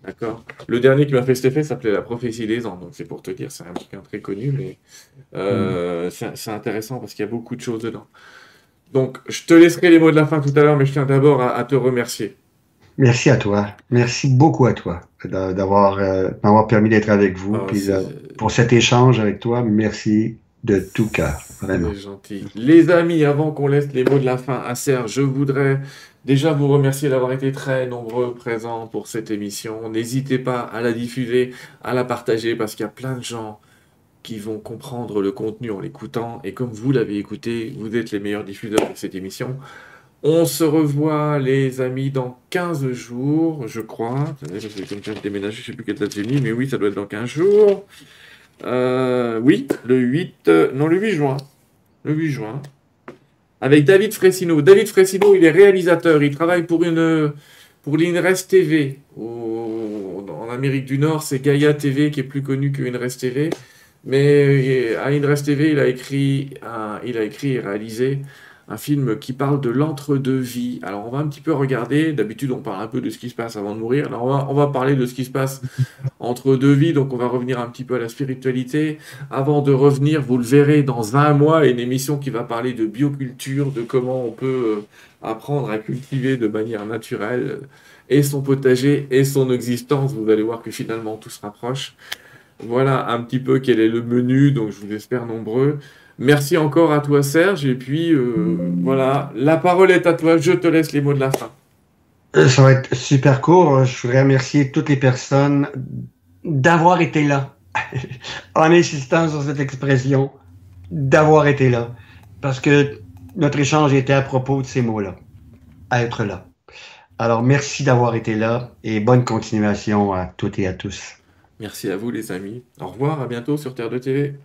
D'accord? Le dernier qui m'a fait cet effet s'appelait La prophétie des ans, donc c'est pour te dire, c'est un bouquin très connu, mais euh, mm. c'est intéressant parce qu'il y a beaucoup de choses dedans. Donc, je te laisserai les mots de la fin tout à l'heure, mais je tiens d'abord à, te remercier. Merci à toi. Merci beaucoup à toi d'avoir euh, permis d'être avec vous. Puis, euh, pour cet échange avec toi, merci de tout cœur. Vraiment. Gentil. Les amis, avant qu'on laisse les mots de la fin à Serge, je voudrais déjà vous remercier d'avoir été très nombreux présents pour cette émission. N'hésitez pas à la diffuser, à la partager, parce qu'il y a plein de gens qui vont comprendre le contenu en l'écoutant. Et comme vous l'avez écouté, vous êtes les meilleurs diffuseurs de cette émission. On se revoit, les amis, dans 15 jours, je crois. Je comme ça déménager, je sais plus quelle date j'ai mis, mais oui, ça doit être dans 15 jours. Euh, oui, le 8, non, le 8 juin. Le 8 juin. Avec David Fresino. David Fresino, il est réalisateur. Il travaille pour une, pour l'INRES TV. en Amérique du Nord, c'est Gaia TV qui est plus connu que INRES TV. Mais à Indres TV, il a écrit, il a écrit et réalisé un film qui parle de l'entre-deux-vie. Alors on va un petit peu regarder, d'habitude on parle un peu de ce qui se passe avant de mourir, alors on va, on va parler de ce qui se passe *laughs* entre deux vies, donc on va revenir un petit peu à la spiritualité. Avant de revenir, vous le verrez dans un mois, une émission qui va parler de bioculture, de comment on peut euh, apprendre à cultiver de manière naturelle et son potager et son existence. Vous allez voir que finalement tout se rapproche. Voilà un petit peu quel est le menu, donc je vous espère nombreux. Merci encore à toi Serge, et puis euh, voilà, la parole est à toi, je te laisse les mots de la fin. Euh, ça va être super court, je voudrais remercier toutes les personnes d'avoir été là, *laughs* en insistant sur cette expression, d'avoir été là, parce que notre échange était à propos de ces mots-là, être là. Alors, merci d'avoir été là et bonne continuation à toutes et à tous. Merci à vous, les amis. Au revoir, à bientôt sur Terre de TV.